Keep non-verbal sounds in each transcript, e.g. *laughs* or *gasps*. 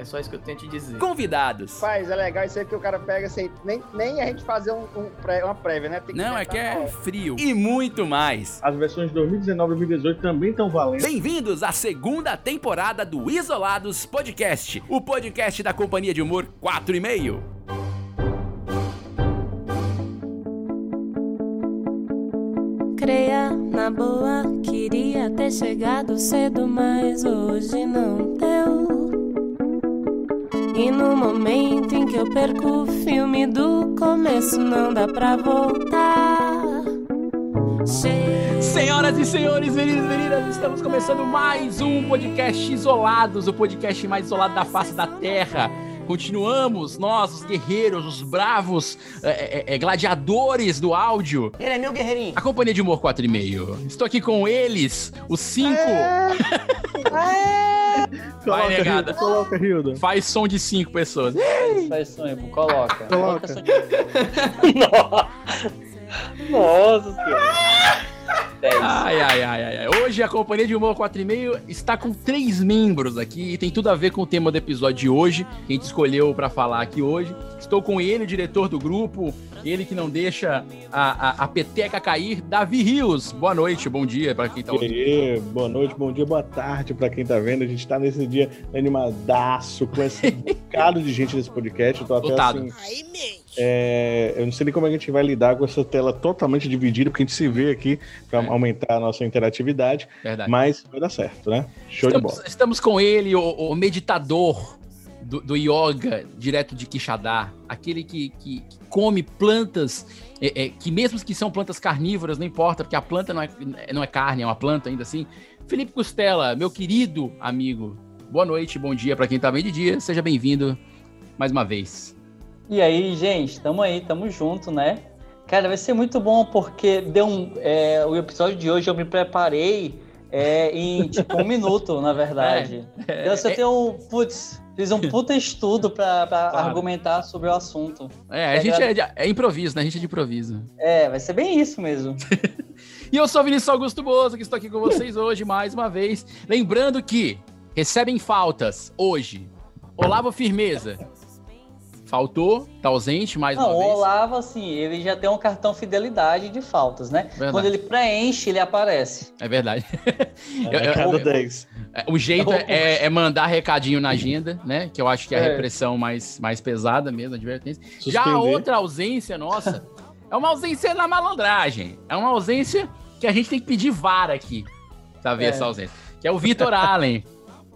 É só isso que eu tenho te dizer. Convidados. Faz, é legal isso aí que o cara pega sem nem, nem a gente fazer um, um pré, uma prévia, né? Tem Não, é que é frio. E muito mais. As versões de 2019 e 2018 também estão valendo. Bem-vindos à segunda temporada do Isolados Podcast, o podcast da companhia de humor 4 e meio. Creia na boa, queria ter chegado cedo, mas hoje não deu. E no momento em que eu perco o filme do começo, não dá pra voltar. Chega. Senhoras e senhores, meninos e meninas, estamos começando mais um podcast Isolados, o podcast mais isolado da face da Terra. Continuamos, nós, os guerreiros, os bravos é, é, é, gladiadores do áudio. Ele é meu guerreirinho. A companhia de humor 4,5. Estou aqui com eles, os cinco. *laughs* Coloca, negada. Hilda, coloca, Hilda. Faz som de cinco pessoas. Faz sonho, coloca. Coloca. essa *laughs* aqui. Nossa senhora. Dez. Ai, ai, ai, ai, ai. Hoje a companhia de humor 4,5 está com três membros aqui e tem tudo a ver com o tema do episódio de hoje, que a gente escolheu para falar aqui hoje. Estou com ele, o diretor do grupo, ele que não deixa a, a, a peteca cair, Davi Rios. Boa noite, bom dia para quem tá E ouvindo. aí, boa noite, bom dia, boa tarde pra quem tá vendo. A gente tá nesse dia animadaço com esse *laughs* bocado de gente nesse podcast. Eu tô até Lotado. assim. é, eu não sei nem como a gente vai lidar com essa tela totalmente dividida, porque a gente se vê aqui pra É. aumentar a nossa interatividade, Verdade. mas vai dar certo, né? Show de Estamos, bola. estamos com ele, o, o meditador do, do yoga, direto de Quixadá, aquele que, que- que come plantas, é, é, que mesmo que são plantas carnívoras, não importa, porque a planta não é, não é carne, é uma planta ainda assim. Felipe Costela, meu querido amigo, boa noite, bom dia para quem tá bem de dia, seja bem-vindo mais uma vez. E aí, gente, tamo aí, tamo junto, né? Cara, vai ser muito bom porque deu um, é, o episódio de hoje eu me preparei é, em tipo um minuto, na verdade. eu só tenho um, putz, fiz um puta estudo pra, pra Claro. argumentar sobre o assunto. É, a gente é, de- é improviso, né? A gente é de improviso. É, vai ser bem isso mesmo. *laughs* E eu sou Vinícius Augusto Bozo, que estou aqui com vocês hoje mais uma vez. Lembrando que recebem faltas hoje. Olavo Firmeza. Faltou, tá ausente mais Não, uma o vez. Olavo, assim, ele já tem um cartão fidelidade de faltas, né? Verdade. Quando ele preenche, ele aparece. É verdade. *laughs* Eu- É eu- o- 10. é, o jeito é, é- é mandar recadinho na agenda, né? Que eu acho que é a É. repressão mais, mais pesada mesmo, a advertência. Já a Suspender. outra ausência nossa é uma ausência na malandragem. É uma ausência que a gente tem que pedir vara aqui pra ver É. essa ausência. Que é o Vitor Allen.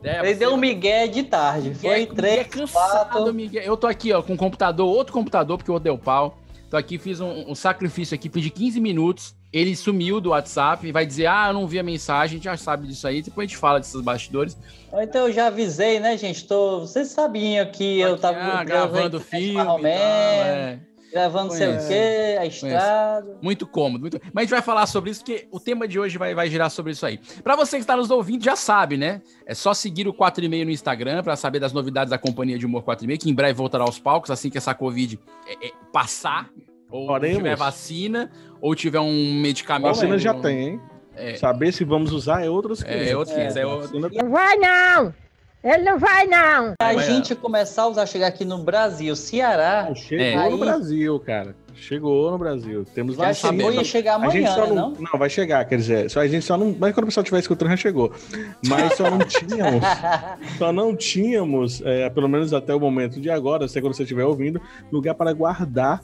É, ele você- deu um migué de tarde. Miguel- Foi Miguel três, cansado, quatro. Miguel. Eu tô aqui, ó, com um computador, outro computador, porque eu dei o pau. Tô aqui, fiz um, um sacrifício aqui, pedi 15 minutos. Ele sumiu do WhatsApp e vai dizer: Ah, eu não vi a mensagem, a gente já sabe disso aí. Depois a gente fala desses bastidores. Então eu já avisei, né, gente? Tô... Vocês sabiam que eu tava ah, gravando filme. Marromé, é. Gravando sei o quê, a estrada. Muito cômodo. Muito... Mas a gente vai falar sobre isso, porque o tema de hoje vai, vai girar sobre isso aí. Pra você que está nos ouvindo, já sabe, né? É só seguir o 4,5 no Instagram pra saber das novidades da Companhia de Humor 4,5, que em breve voltará aos palcos, assim que essa Covid é, é, passar. Ou Oremos. tiver vacina, ou tiver um medicamento. Vacina já tem, hein? É. Saber se vamos usar é outros É, outros 500, é outro- Não vai não! Ele não vai não! A Vai, gente começar a usar, chegar aqui no Brasil, Ceará, Chegou É. no Brasil, cara. Chegou no Brasil. Temos já chegou e ia chegar A gente amanhã, só né, não, não? não, vai chegar, quer dizer, só a gente só não. Mas quando o pessoal estiver escutando, já chegou. Mas só não tínhamos, *laughs* só não tínhamos, é, pelo menos até o momento de agora, se quando você estiver ouvindo, lugar para guardar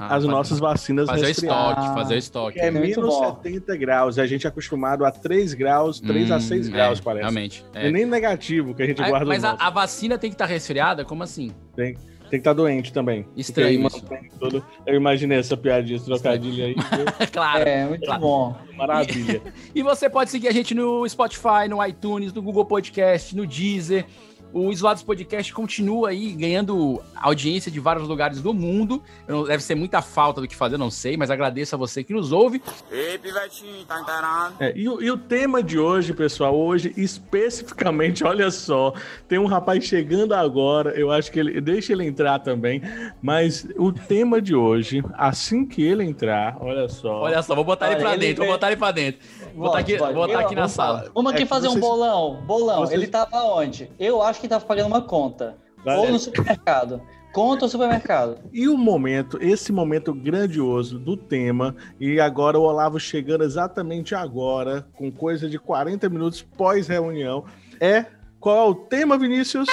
Ah, as nossas vacinas Fazer estoque, fazer o estoque. Que é Muito menos bom. 70 graus. E a gente é acostumado a 3 graus, 3 a Hum, 6 é, graus, parece. Realmente. E é. nem negativo que a gente Ah, guarda Mas o a, a vacina tem que estar resfriada? Como assim? Tem, tem que estar doente também. Estranho isso. todo- Eu imaginei essa piadinha, esse trocadilho aí. *laughs* claro. É, muito bom. Maravilha. *laughs* E você pode seguir a gente no Spotify, no iTunes, no Google Podcast, no Deezer. O Isolados Podcast continua aí ganhando audiência de vários lugares do mundo. Não- Deve ser muita falta do que fazer, não sei, mas agradeço a você que nos ouve. Ei, pivetinho, tá encarando? É, e, o- e o tema de hoje, pessoal, hoje especificamente, *laughs* olha só, tem um rapaz chegando agora, eu acho que ele, deixa ele entrar também, mas o tema de hoje, assim que ele entrar, olha só. Olha só, vou botar ele Olha, pra ele dentro, vou veio- botar ele pra dentro. Vou botar aqui, botar Eu- aqui na vamos sala. falar. Vamos aqui É fazer um vocês- bolão. Bolão, vocês- ele tava onde? Eu acho que tava pagando uma conta. Vai. Ou no supermercado. Conta ou supermercado? E o momento, esse momento grandioso do tema, e agora o Olavo chegando exatamente agora, com coisa de 40 minutos pós-reunião, é qual é o tema, Vinícius?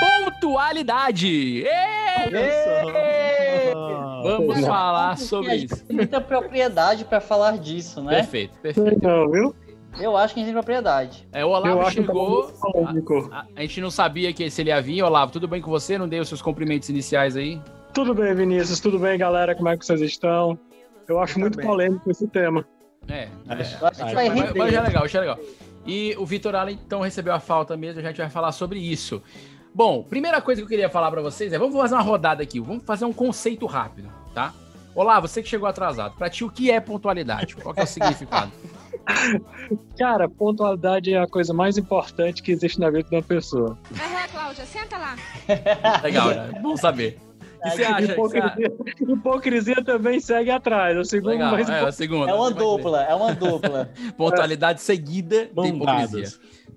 Pontualidade! Ê! *laughs* Vamos Não. falar sobre isso. tem muita propriedade pra falar disso, né? Perfeito, perfeito. Então, viu? Eu acho que a gente tem propriedade. É, o Olavo tá chegou. polêmico. A, a gente não sabia que se ele ia vir. Olavo, tudo bem com você? Não dei os seus cumprimentos iniciais aí? Tudo bem, Vinícius? Tudo bem, galera? Como é que vocês estão? Eu acho Tá muito bem. polêmico esse tema. É. Acho- Eu acho que acho- vai Mas, mas é legal, já é legal. E o Vitor Allen, então, recebeu a falta mesmo, a gente vai falar sobre isso. Bom, primeira coisa que eu queria falar pra vocês é, vamos fazer uma rodada aqui, vamos fazer um conceito rápido, tá? Olá, você que chegou atrasado, pra ti o que é pontualidade? Qual que é o significado? *laughs* Cara, pontualidade é a coisa mais importante que existe na vida de uma pessoa. Vai lá, Cláudia, senta lá. *laughs* Legal, né? Bom saber. O que você acha? Você? Hipocrisia, hipocrisia também segue atrás. É o segundo Legal, mais é, o segundo. É uma Você vai ver. dupla, é uma dupla. *laughs* Pontualidade seguida de hipocrisia.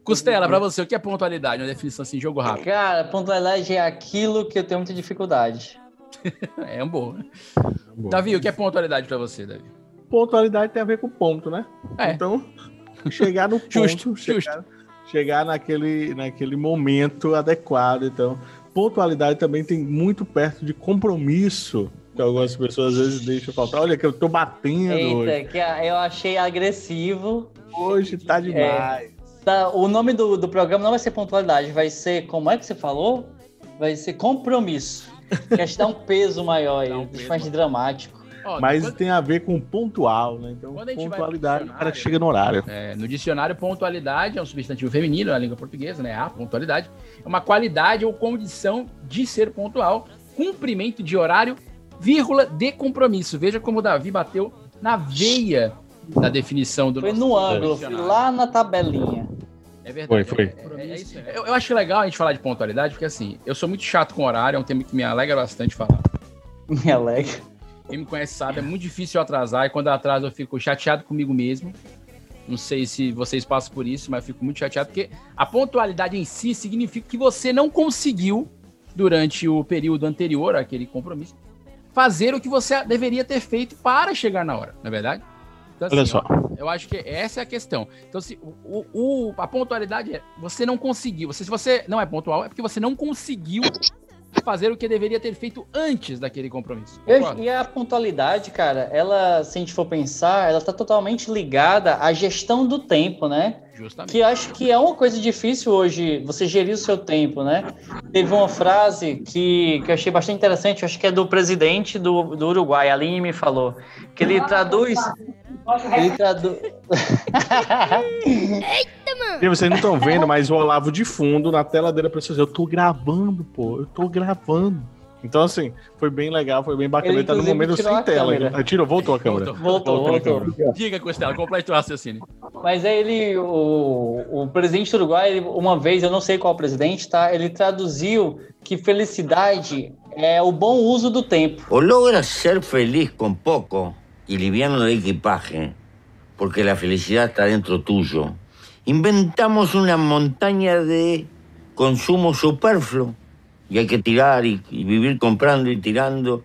Costela, pra você, o que é pontualidade? Uma definição assim, jogo rápido. Cara, pontualidade é aquilo que eu tenho muita dificuldade. *laughs* É um bom. né? Davi, o que é pontualidade pra você, Davi? Pontualidade tem a ver com ponto, né? É. Então, chegar no *laughs* ponto, Justo, chegar, chegar naquele, naquele momento adequado. Então, pontualidade também tem muito perto de compromisso, que algumas pessoas às vezes deixam faltar. Olha que eu tô batendo hoje. Eita, que a- eu achei agressivo. Hoje tá demais. Tá, o nome do, do programa não vai ser pontualidade, vai ser, como é que você falou? Vai ser compromisso. Que acho que dá um peso maior um peso mais maior. dramático. Ó, Mas quando- tem a ver com pontual, né? Então, Quando a gente vai pro pontualidade, o cara chega no horário. É, no dicionário, pontualidade é um substantivo feminino na língua portuguesa, né? A pontualidade é uma qualidade ou condição de ser pontual, cumprimento de horário, vírgula, de compromisso. Veja como o Davi bateu na veia da definição do Foi nosso no ângulo, lá na tabelinha. É verdade. Foi, É, é isso. Eu, eu acho legal a gente falar de pontualidade, porque assim, eu sou muito chato com horário, é um tema que me alegra bastante falar. *laughs* Me alegra. Quem me conhece sabe, é muito difícil eu atrasar, e quando eu atraso eu fico chateado comigo mesmo. Não sei se vocês passam por isso, mas eu fico muito chateado, porque a pontualidade em si significa que você não conseguiu, durante o período anterior àquele compromisso, fazer o que você deveria ter feito para chegar na hora, não é verdade? Então, Olha assim, só. ó, eu acho que essa é a questão. Então, se, o, o- a pontualidade é você não conseguiu. Você, se você não é pontual, é porque você não conseguiu fazer o que deveria ter feito antes daquele compromisso. Concorda? e a pontualidade, cara, ela, se a gente for pensar, ela tá totalmente ligada à gestão do tempo, né? Justamente. Que acho que é uma coisa difícil hoje, você gerir o seu tempo, né? Teve uma frase que, que eu achei bastante interessante, acho que é do presidente do, do Uruguai, a Aline me falou, que ele traduz... Ele traduz... *laughs* E vocês não estão vendo, mas o Olavo de fundo na tela dele pra vocês. Eu tô gravando, pô. Eu tô gravando. Então, assim, foi bem legal, foi bem bacana. Ele, Ele tá no momento sem a tela. câmera. Ah, Tirou, voltou a câmera. Voltou, voltou. Diga, Costela, complete o raciocínio. Mas aí ele, o, o presidente do Uruguai, ele, uma vez, eu não sei qual presidente, tá? Ele traduziu que felicidade é o bom uso do tempo. O logras ser feliz con poco y liviano de equipaje, porque la felicidad está dentro tuyo. Inventamos una montaña de consumo superfluo y hay que tirar y, vivir comprando y tirando.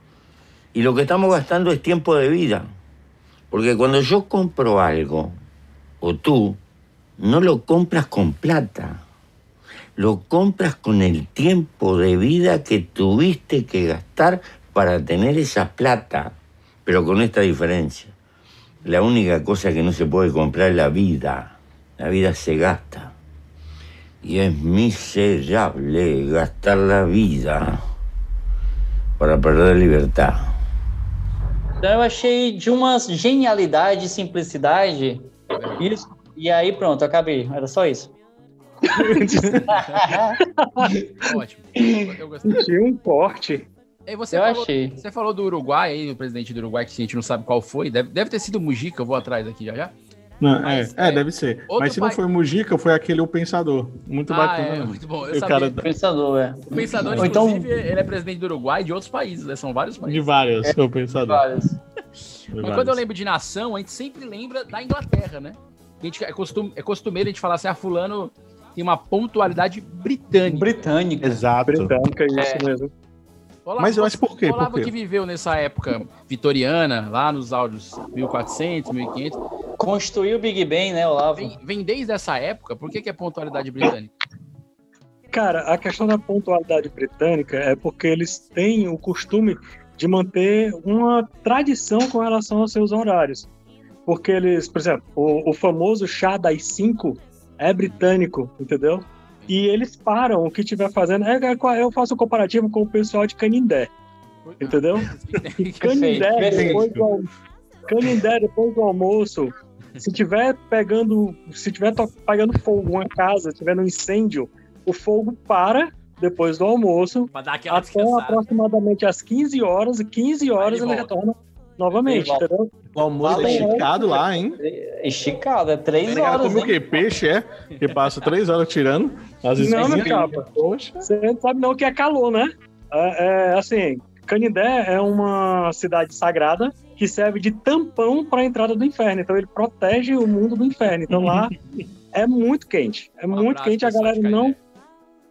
Y lo que estamos gastando es tiempo de vida. Porque cuando yo compro algo, o tú, no lo compras con plata. Lo compras con el tiempo de vida que tuviste que gastar para tener esa plata, pero con esta diferencia. La única cosa que no se puede comprar es la vida. La vida se gasta. Y es miserable gastar la vida para perder libertad. Então eu achei de uma genialidade e simplicidade. Isso. E aí pronto, acabei. Era só isso. *laughs* Ótimo. Eu gostei. Tinha um corte. E você Eu falou, achei. Você falou do Uruguai aí, o presidente do Uruguai, que a gente não sabe qual foi. Deve, deve ter sido o Mujica, eu vou atrás aqui já já. Não, Mas, é, é, é, deve ser. Mas se não pai- foi o Mujica, foi aquele O Pensador. Muito Ah, bacana. é, né? muito bom. Eu O sabia. cara Pensador, é. O Pensador, Ou então- inclusive, ele é presidente do Uruguai e de outros países, né? São vários de países. vários, O Pensador. Vários. De Mas quando vários. eu lembro de nação, a gente sempre lembra da Inglaterra, né? A gente, é, costum, é costumeiro a gente falar assim, ah, fulano tem uma pontualidade britânica. Britânica. Exato. Britânica, isso É. mesmo. Olavo, Mas, mas por quê? Olavo Por quê? que viveu nessa época vitoriana, lá nos áudios 1400, 1500, Construiu o Big Ben, né, Olavo? vem, vem desde essa época, por que, que é pontualidade britânica? Cara, a questão da pontualidade britânica é porque eles têm o costume de manter uma tradição com relação aos seus horários. Porque eles, por exemplo, o, o famoso chá das 5 é britânico, entendeu? E eles param o que estiver fazendo. É, é, eu faço um comparativo com o pessoal de Canindé, entendeu? *laughs* E Canindé, depois do, Canindé, depois do almoço, se tiver pegando, se tiver pegando fogo uma casa, se tiver no incêndio, o fogo para depois do almoço até descansada. aproximadamente às 15 horas, e 15 horas ele retorna novamente, entendeu? O almoço é esticado lá, hein? Esticado, é três cara horas, come o quê? Peixe, é? Que passa três horas tirando. As Não, meu capa. Poxa. Você não sabe não o que é calor, né? É, é, assim, Canindé é uma cidade sagrada que serve de tampão para a entrada do inferno. Então ele protege o mundo do inferno. Então lá *laughs* é muito quente. É Um muito quente. A galera não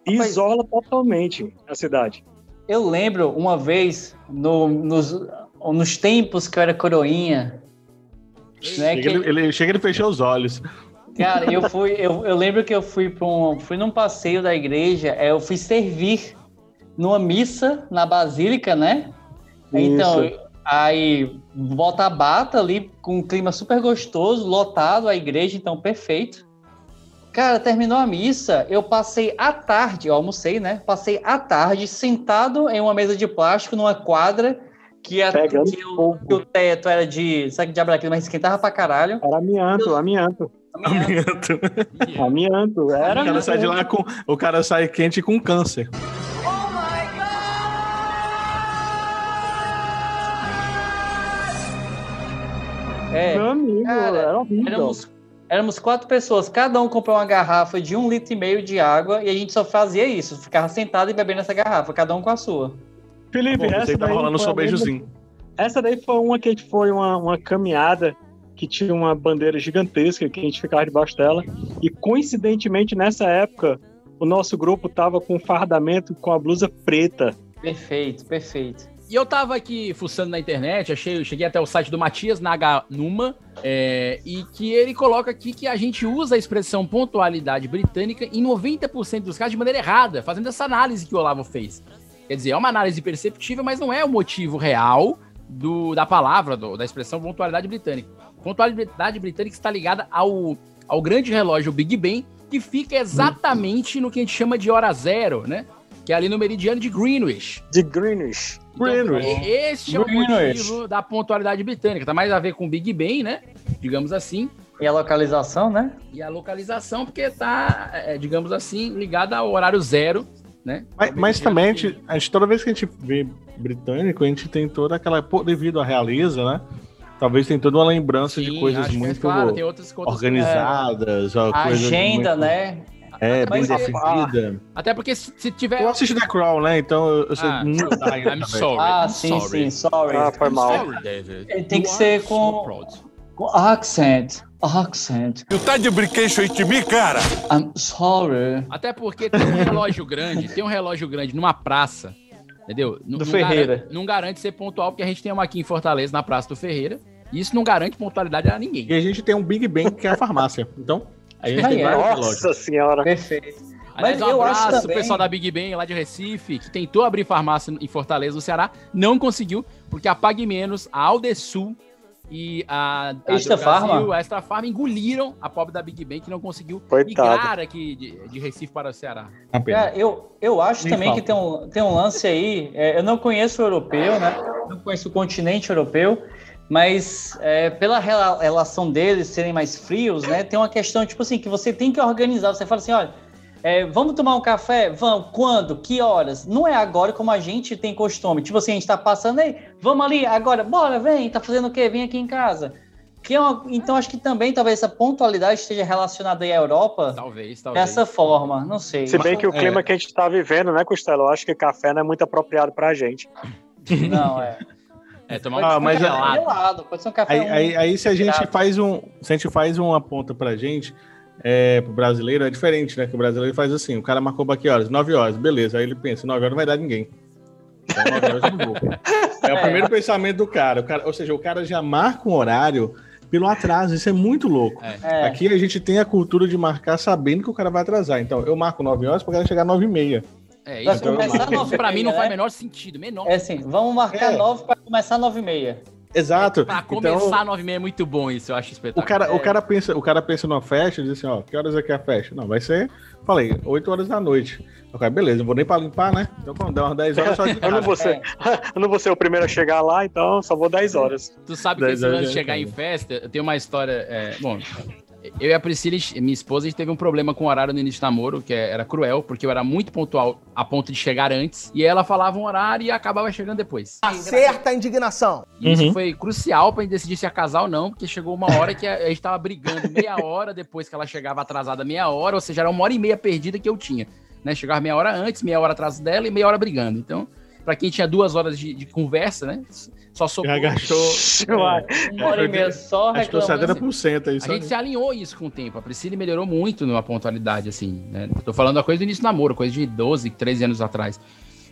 isola totalmente a cidade. Eu lembro uma vez, no- nos, nos tempos que eu era coroinha, né, Chega, que- ele, ele- chega ele fechou os olhos. Cara, eu fui, eu, eu lembro que eu fui para um, fui num passeio da igreja, é, eu fui servir numa missa na basílica, né? Então, Isso. aí volta a bata ali com um clima super gostoso, lotado a igreja, então perfeito. Cara, terminou a missa, eu passei a tarde, eu almocei, né? Passei a tarde sentado em uma mesa de plástico numa quadra que, a, Pegando que, o, fogo. que o teto era de, sabe que diabo era aquilo, mas esquentava pra caralho. Era amianto, amianto. Amianto. Amianto. Era O cara sai de lá com. O cara sai quente com câncer. É, Meu amigo, Cara, era horrível. Éramos, éramos quatro pessoas, cada um comprou uma garrafa de um litro e meio de água e a gente só fazia isso, ficava sentado e bebendo essa garrafa, cada um com a sua. Felipe, Pô, essa tava daí rolando foi só beijozinho. Essa daí foi uma que a gente foi uma, uma caminhada que tinha uma bandeira gigantesca que a gente ficava debaixo dela. E coincidentemente nessa época, o nosso grupo tava com um fardamento com a blusa preta. Perfeito, perfeito. E eu tava aqui fuçando na internet, achei, cheguei até o site do Matias Naganuma, é, e que ele coloca aqui que a gente usa a expressão pontualidade britânica em 90% dos casos de maneira errada, fazendo essa análise que o Olavo fez. Quer dizer, é uma análise perceptível, mas não é o motivo real do, da palavra, do- da expressão pontualidade britânica. Pontualidade britânica está ligada ao, ao grande relógio Big Ben, que fica exatamente no que a gente chama de hora zero, né? Que é ali no meridiano de Greenwich. De Greenwich. Então, Greenwich. Este é o Greenwich. motivo da pontualidade britânica. Tá mais a ver com o Big Ben, né? Digamos assim. E a localização, né? E a localização, porque tá, é, digamos assim, ligada ao horário zero, né? Mas, mas também, a de- gente, a gente- toda vez que a gente vê britânico, a gente tem toda aquela. Devido à realeza, né? Talvez tem toda uma lembrança de Sim, coisas acho que é muito claro, tem outras, outras organizadas. coisas agenda, muito- né? É, bem Mas é- decidida. Até porque se, se tiver. Eu assisto The Crown, né? Então eu, sei Ah, muito I'm sorry. Ah, I'm sim, sorry. sim, sorry. Ah, foi mal. Sorry, David. É, tem que ser so com- proud. Com accent, accent. Tu tá de brinquedo aí de mim, cara? I'm sorry. Até porque tem um relógio grande, tem um relógio grande numa praça, entendeu? N- Do Ferreira. Garante, não garante ser pontual, porque a gente tem uma aqui em Fortaleza, na Praça do Ferreira, e isso não garante pontualidade a ninguém. E a gente tem um Big Ben, que é a farmácia. Então, a gente tem é. vários relógios. Nossa senhora. Perfeito. Aliás, Mas um eu acho abraço também- pessoal da Big Ben lá de Recife, que tentou abrir farmácia em Fortaleza, no Ceará, não conseguiu, porque a Pague Menos, a Aldesul e a, a Extra Farma? a Extra Farma engoliram a pobre da Big Ben, que não conseguiu Coitado. migrar aqui de, de Recife para o Ceará. Cara, eu, eu acho Nem também falta. que tem um, tem um lance aí. é, eu não conheço o europeu, né? Não conheço o continente europeu, mas é, pela rela- relação deles serem mais frios, né? Tem uma questão, tipo assim, que você tem que organizar. Você fala assim: olha, é, vamos tomar um café? Vamos. Quando? Que horas? Não é agora como a gente tem costume. Tipo assim, a gente tá passando aí, vamos ali, agora, bora, vem, tá fazendo o quê? Vem aqui em casa. Que é uma- então, acho que também talvez essa pontualidade esteja relacionada aí à Europa Talvez, talvez. dessa forma. Não sei. Se bem que o é. clima que a gente tá vivendo, né, Costela? Eu acho que café não é muito apropriado pra gente. *laughs* Não, é. É, tomar Ah, um mas café é- gelado. gelado, pode ser um café. Aí, aí, aí se a gente faz um. Se a gente faz uma ponta pra gente, é, pro brasileiro, é diferente, né? Que o brasileiro faz assim, o cara marcou pra que horas? 9 horas, beleza. Aí ele pensa, 9 horas não vai dar ninguém. Então, 9 horas eu não vou. É o *laughs* primeiro pensamento do cara. O cara. Ou seja, o cara já marca um horário pelo atraso. Isso é muito louco. É. Aqui a gente tem a cultura de marcar sabendo que o cara vai atrasar. Então, eu marco 9 horas para o cara chegar 9 e meia. É, isso, começar isso nove e pra mim não faz o né? menor sentido. Menor. É assim, vamos marcar É. nove para começar nove e meia. Exato. Pra Então, começar nove e meia é muito bom isso, eu acho O espetacular. cara, o, cara pensa, o cara pensa numa festa e diz assim, ó, que horas é que é a festa? Não, vai ser, falei, 8 horas da noite. O cara, beleza, não vou nem pra limpar, né? Então, quando der umas 10 horas, só de *laughs* Eu não, vou ser, *laughs* eu não vou ser o primeiro a chegar lá, então só vou 10 horas. Tu sabe que esse lance de chegar em festa, eu tenho uma história. é, bom, eu e a Priscila, minha esposa, a gente teve um problema com o horário no início do namoro, que era cruel, porque eu era muito pontual a ponto de chegar antes, e ela falava um horário e acabava chegando depois. Acerta a indignação. E Isso Uhum. foi crucial pra gente decidir se ia casar ou não, porque chegou uma hora que a a gente tava brigando meia *laughs* hora depois que ela chegava atrasada meia hora, ou seja, era uma hora e meia perdida que eu tinha. Né? Chegava meia hora antes, meia hora atrás dela e meia hora brigando. Então, pra quem tinha duas horas de, de conversa, né? Só sobrou. Já gastou. *laughs* Vai. Uma hora e meia só Acho que reclamando. 70% aí. A gente se alinhou isso com o tempo. A Priscila melhorou muito numa pontualidade, assim, né? Tô falando da coisa do início do namoro, coisa de 12, 13 anos atrás.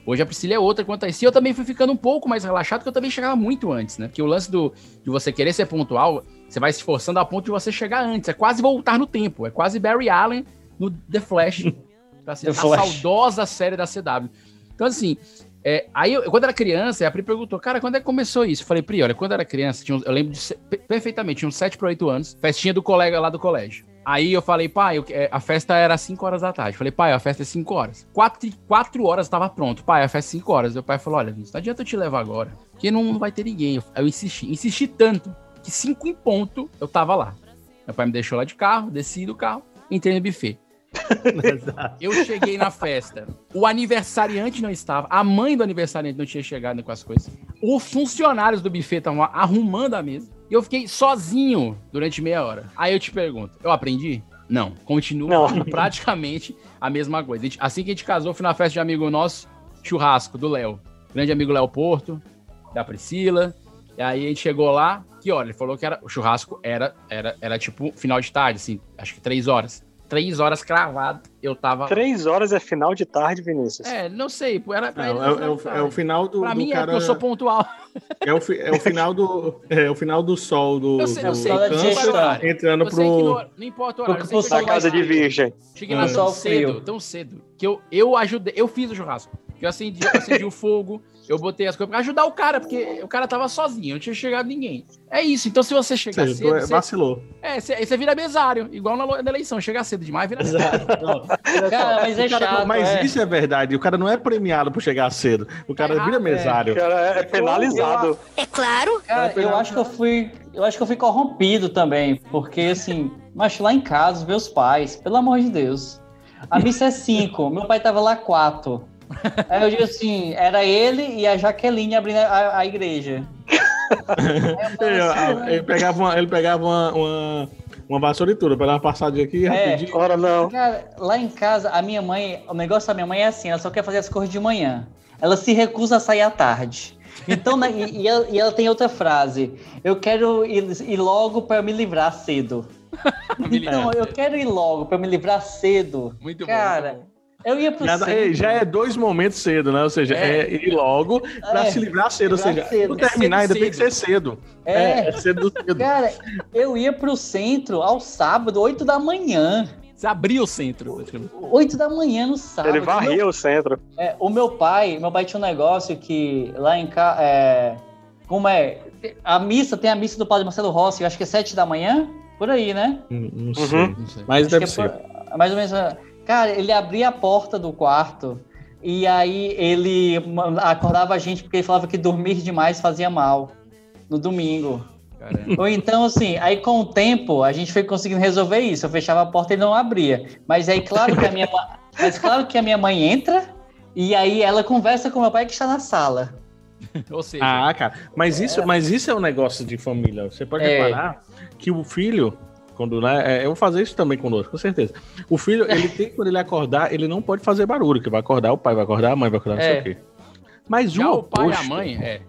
Hoje a Priscila é outra quanto a isso. E eu também fui ficando um pouco mais relaxado, porque eu também chegava muito antes, né? Porque o lance do, de você querer ser pontual, você vai se esforçando a ponto de você chegar antes. É quase voltar no tempo. É quase Barry Allen no The Flash. *laughs* Pra ser The a Flash. saudosa série da CW. Então, assim, é, aí eu, quando era criança, a Pri perguntou, cara, quando é que começou isso? Eu falei, Pri, olha, quando era criança, tinha eu lembro de perfeitamente, tinha uns 7 para 8 anos, festinha do colega lá do colégio. Aí eu falei, pai, eu- é, a festa era 5 horas da tarde. Eu falei, pai, a festa é 5 horas. 4, quatro horas estava pronto. Pai, a festa é 5 horas. Meu pai falou, olha, não adianta eu te levar agora, porque não, não vai ter ninguém. Eu, eu insisti, insisti tanto que 5 em ponto eu tava lá. Meu pai me deixou lá de carro, desci do carro, entrei no buffet. *laughs* Eu cheguei na festa. O aniversariante não estava. A mãe do aniversariante não tinha chegado com as coisas. Os funcionários do buffet estavam arrumando a mesa. E eu fiquei sozinho durante meia hora. Aí eu te pergunto: eu aprendi? Não. Continua praticamente a mesma coisa. A gente- Assim que a gente casou, fui na festa de um amigo nosso, churrasco do Léo. Grande amigo Léo Porto, da Priscila. E aí a gente chegou lá, que olha, ele falou que era, o churrasco era, era, era tipo final de tarde, assim, acho que três horas. Três horas cravado, eu tava. 3 horas é final de tarde, Vinícius. É, não sei, era pra Não, ele é, é o, é o tarde. final do, Pra do mim é cara. porque eu sou pontual. *laughs* é, o, fi- é o final do. É o final do sol do, Eu sei, eu do sei, campo, digestão. entrando Eu pro. não, não importa o horário. eu sei que eu Da cheguei casa de virgem. Cheguei lá Hum. tão cedo, tão cedo, que eu, eu ajudei, eu fiz o churrasco. Eu acendi, eu acendi o fogo, eu botei as coisas pra ajudar o cara, porque o cara tava sozinho, não tinha chegado ninguém. É isso, então se você chegar seja, cedo, é- você, vacilou. é, você, vira mesário, igual na, na eleição, chegar cedo demais, vira mesário. Cara, mas é O cara chato. mas é. isso é verdade. O cara não é premiado por chegar cedo. O cara Tá vira é. mesário. Cara, é penalizado. É claro. Cara, eu acho que eu fui. Eu acho que eu fui corrompido também. Porque, assim, mas lá em casa, os meus pais, pelo amor de Deus. A missa é 5, meu pai tava lá 4. Aí eu digo assim, era ele e a Jaqueline abrindo a, a igreja. *laughs* Ele, ele pegava uma, ele pegava uma, uma, uma vassoura e tudo, pra dar uma passadinha aqui É. rapidinho. Ora não. Cara, lá em casa, a minha mãe, o negócio da minha mãe é assim, ela só quer fazer as coisas de manhã. Ela se recusa a sair à tarde. Então, né, e, e ela, e ela tem outra frase. Eu quero ir, ir logo para me livrar cedo. *laughs* Então, eu quero ir logo para me livrar cedo. Muito bom, Cara, muito bom. Eu ia pro Já, centro. já é dois momentos cedo, né? Ou seja, é, É. ir logo pra É, se livrar cedo. Ou livrar seja, cedo. não terminar É cedo, ainda tem que ser cedo. É. é cedo cedo. Cara, eu ia pro centro ao sábado, 8 da manhã. Você abria o centro. praticamente. 8 da manhã no sábado. Ele varria Meu- o centro. É, o meu pai, meu pai tinha um negócio que lá em casa. É, como é? A missa, tem a missa do Padre Marcelo Rossi, eu acho que é 7 da manhã, por aí, né? Não Uhum. sei. Não sei. Mas Acho deve que ser. é por- mais ou menos. Cara, ele abria a porta do quarto e aí ele acordava a gente porque ele falava que dormir demais fazia mal no domingo. Caramba. Ou então, assim, aí com o tempo a gente foi conseguindo resolver isso. Eu fechava a porta e ele não abria. Mas aí, claro que a minha, ma- mas claro que a minha mãe entra e aí ela conversa com meu pai que está na sala. *laughs* Ou seja, Ah, cara, mas isso, mas isso é um negócio de família. Você pode É. reparar que o filho, quando né, é, eu vou fazer isso também conosco, com certeza. O filho, ele tem quando ele acordar, ele não pode fazer barulho, que vai acordar o pai, vai acordar a mãe, vai acordar não sei É. o quê. Mas já o o pai e a mãe, é.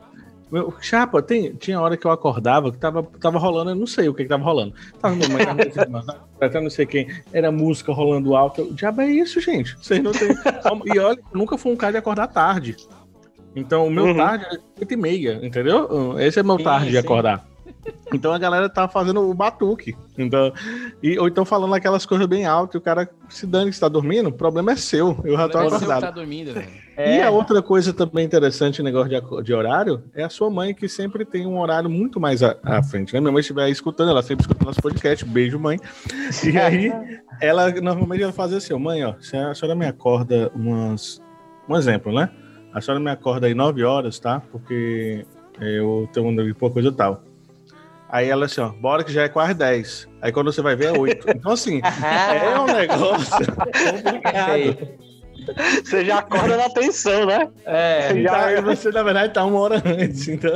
Meu, chapa, tem, tinha hora que eu acordava que tava, tava rolando, eu não sei o que, que tava rolando. Tava minha mãe, tava até *laughs* não sei quem, era música rolando alto. Eu, diabo é isso, gente? Vocês não têm. e olha, eu nunca fui um cara de acordar tarde. Então, o meu Uhum. tarde é 8 e meia, entendeu? Esse é meu Sim, tarde de sim. acordar. Então a galera tá fazendo o batuque. Então, e, ou então falando aquelas coisas bem altas e o cara se dane que está dormindo, o problema é seu. Eu já tô que acordado. tá dormindo, velho. E É. a outra coisa também interessante, o negócio de, de horário, é a sua mãe que sempre tem um horário muito mais à, à frente, né? Minha mãe estiver escutando, ela sempre escuta nosso podcast, beijo, mãe. E *laughs* aí, ela normalmente ela faz assim, mãe, ó, se a senhora me acorda umas... Um exemplo, né? A senhora me acorda aí 9 horas, tá? Porque eu tenho um pouca coisa e tal. Aí ela assim, ó, bora que já é quase 10. Aí quando você vai ver é 8. Então, assim, *laughs* é um negócio complicado. Você já acorda na tensão, né? É. Então, aí você, na verdade, tá uma hora antes. Então,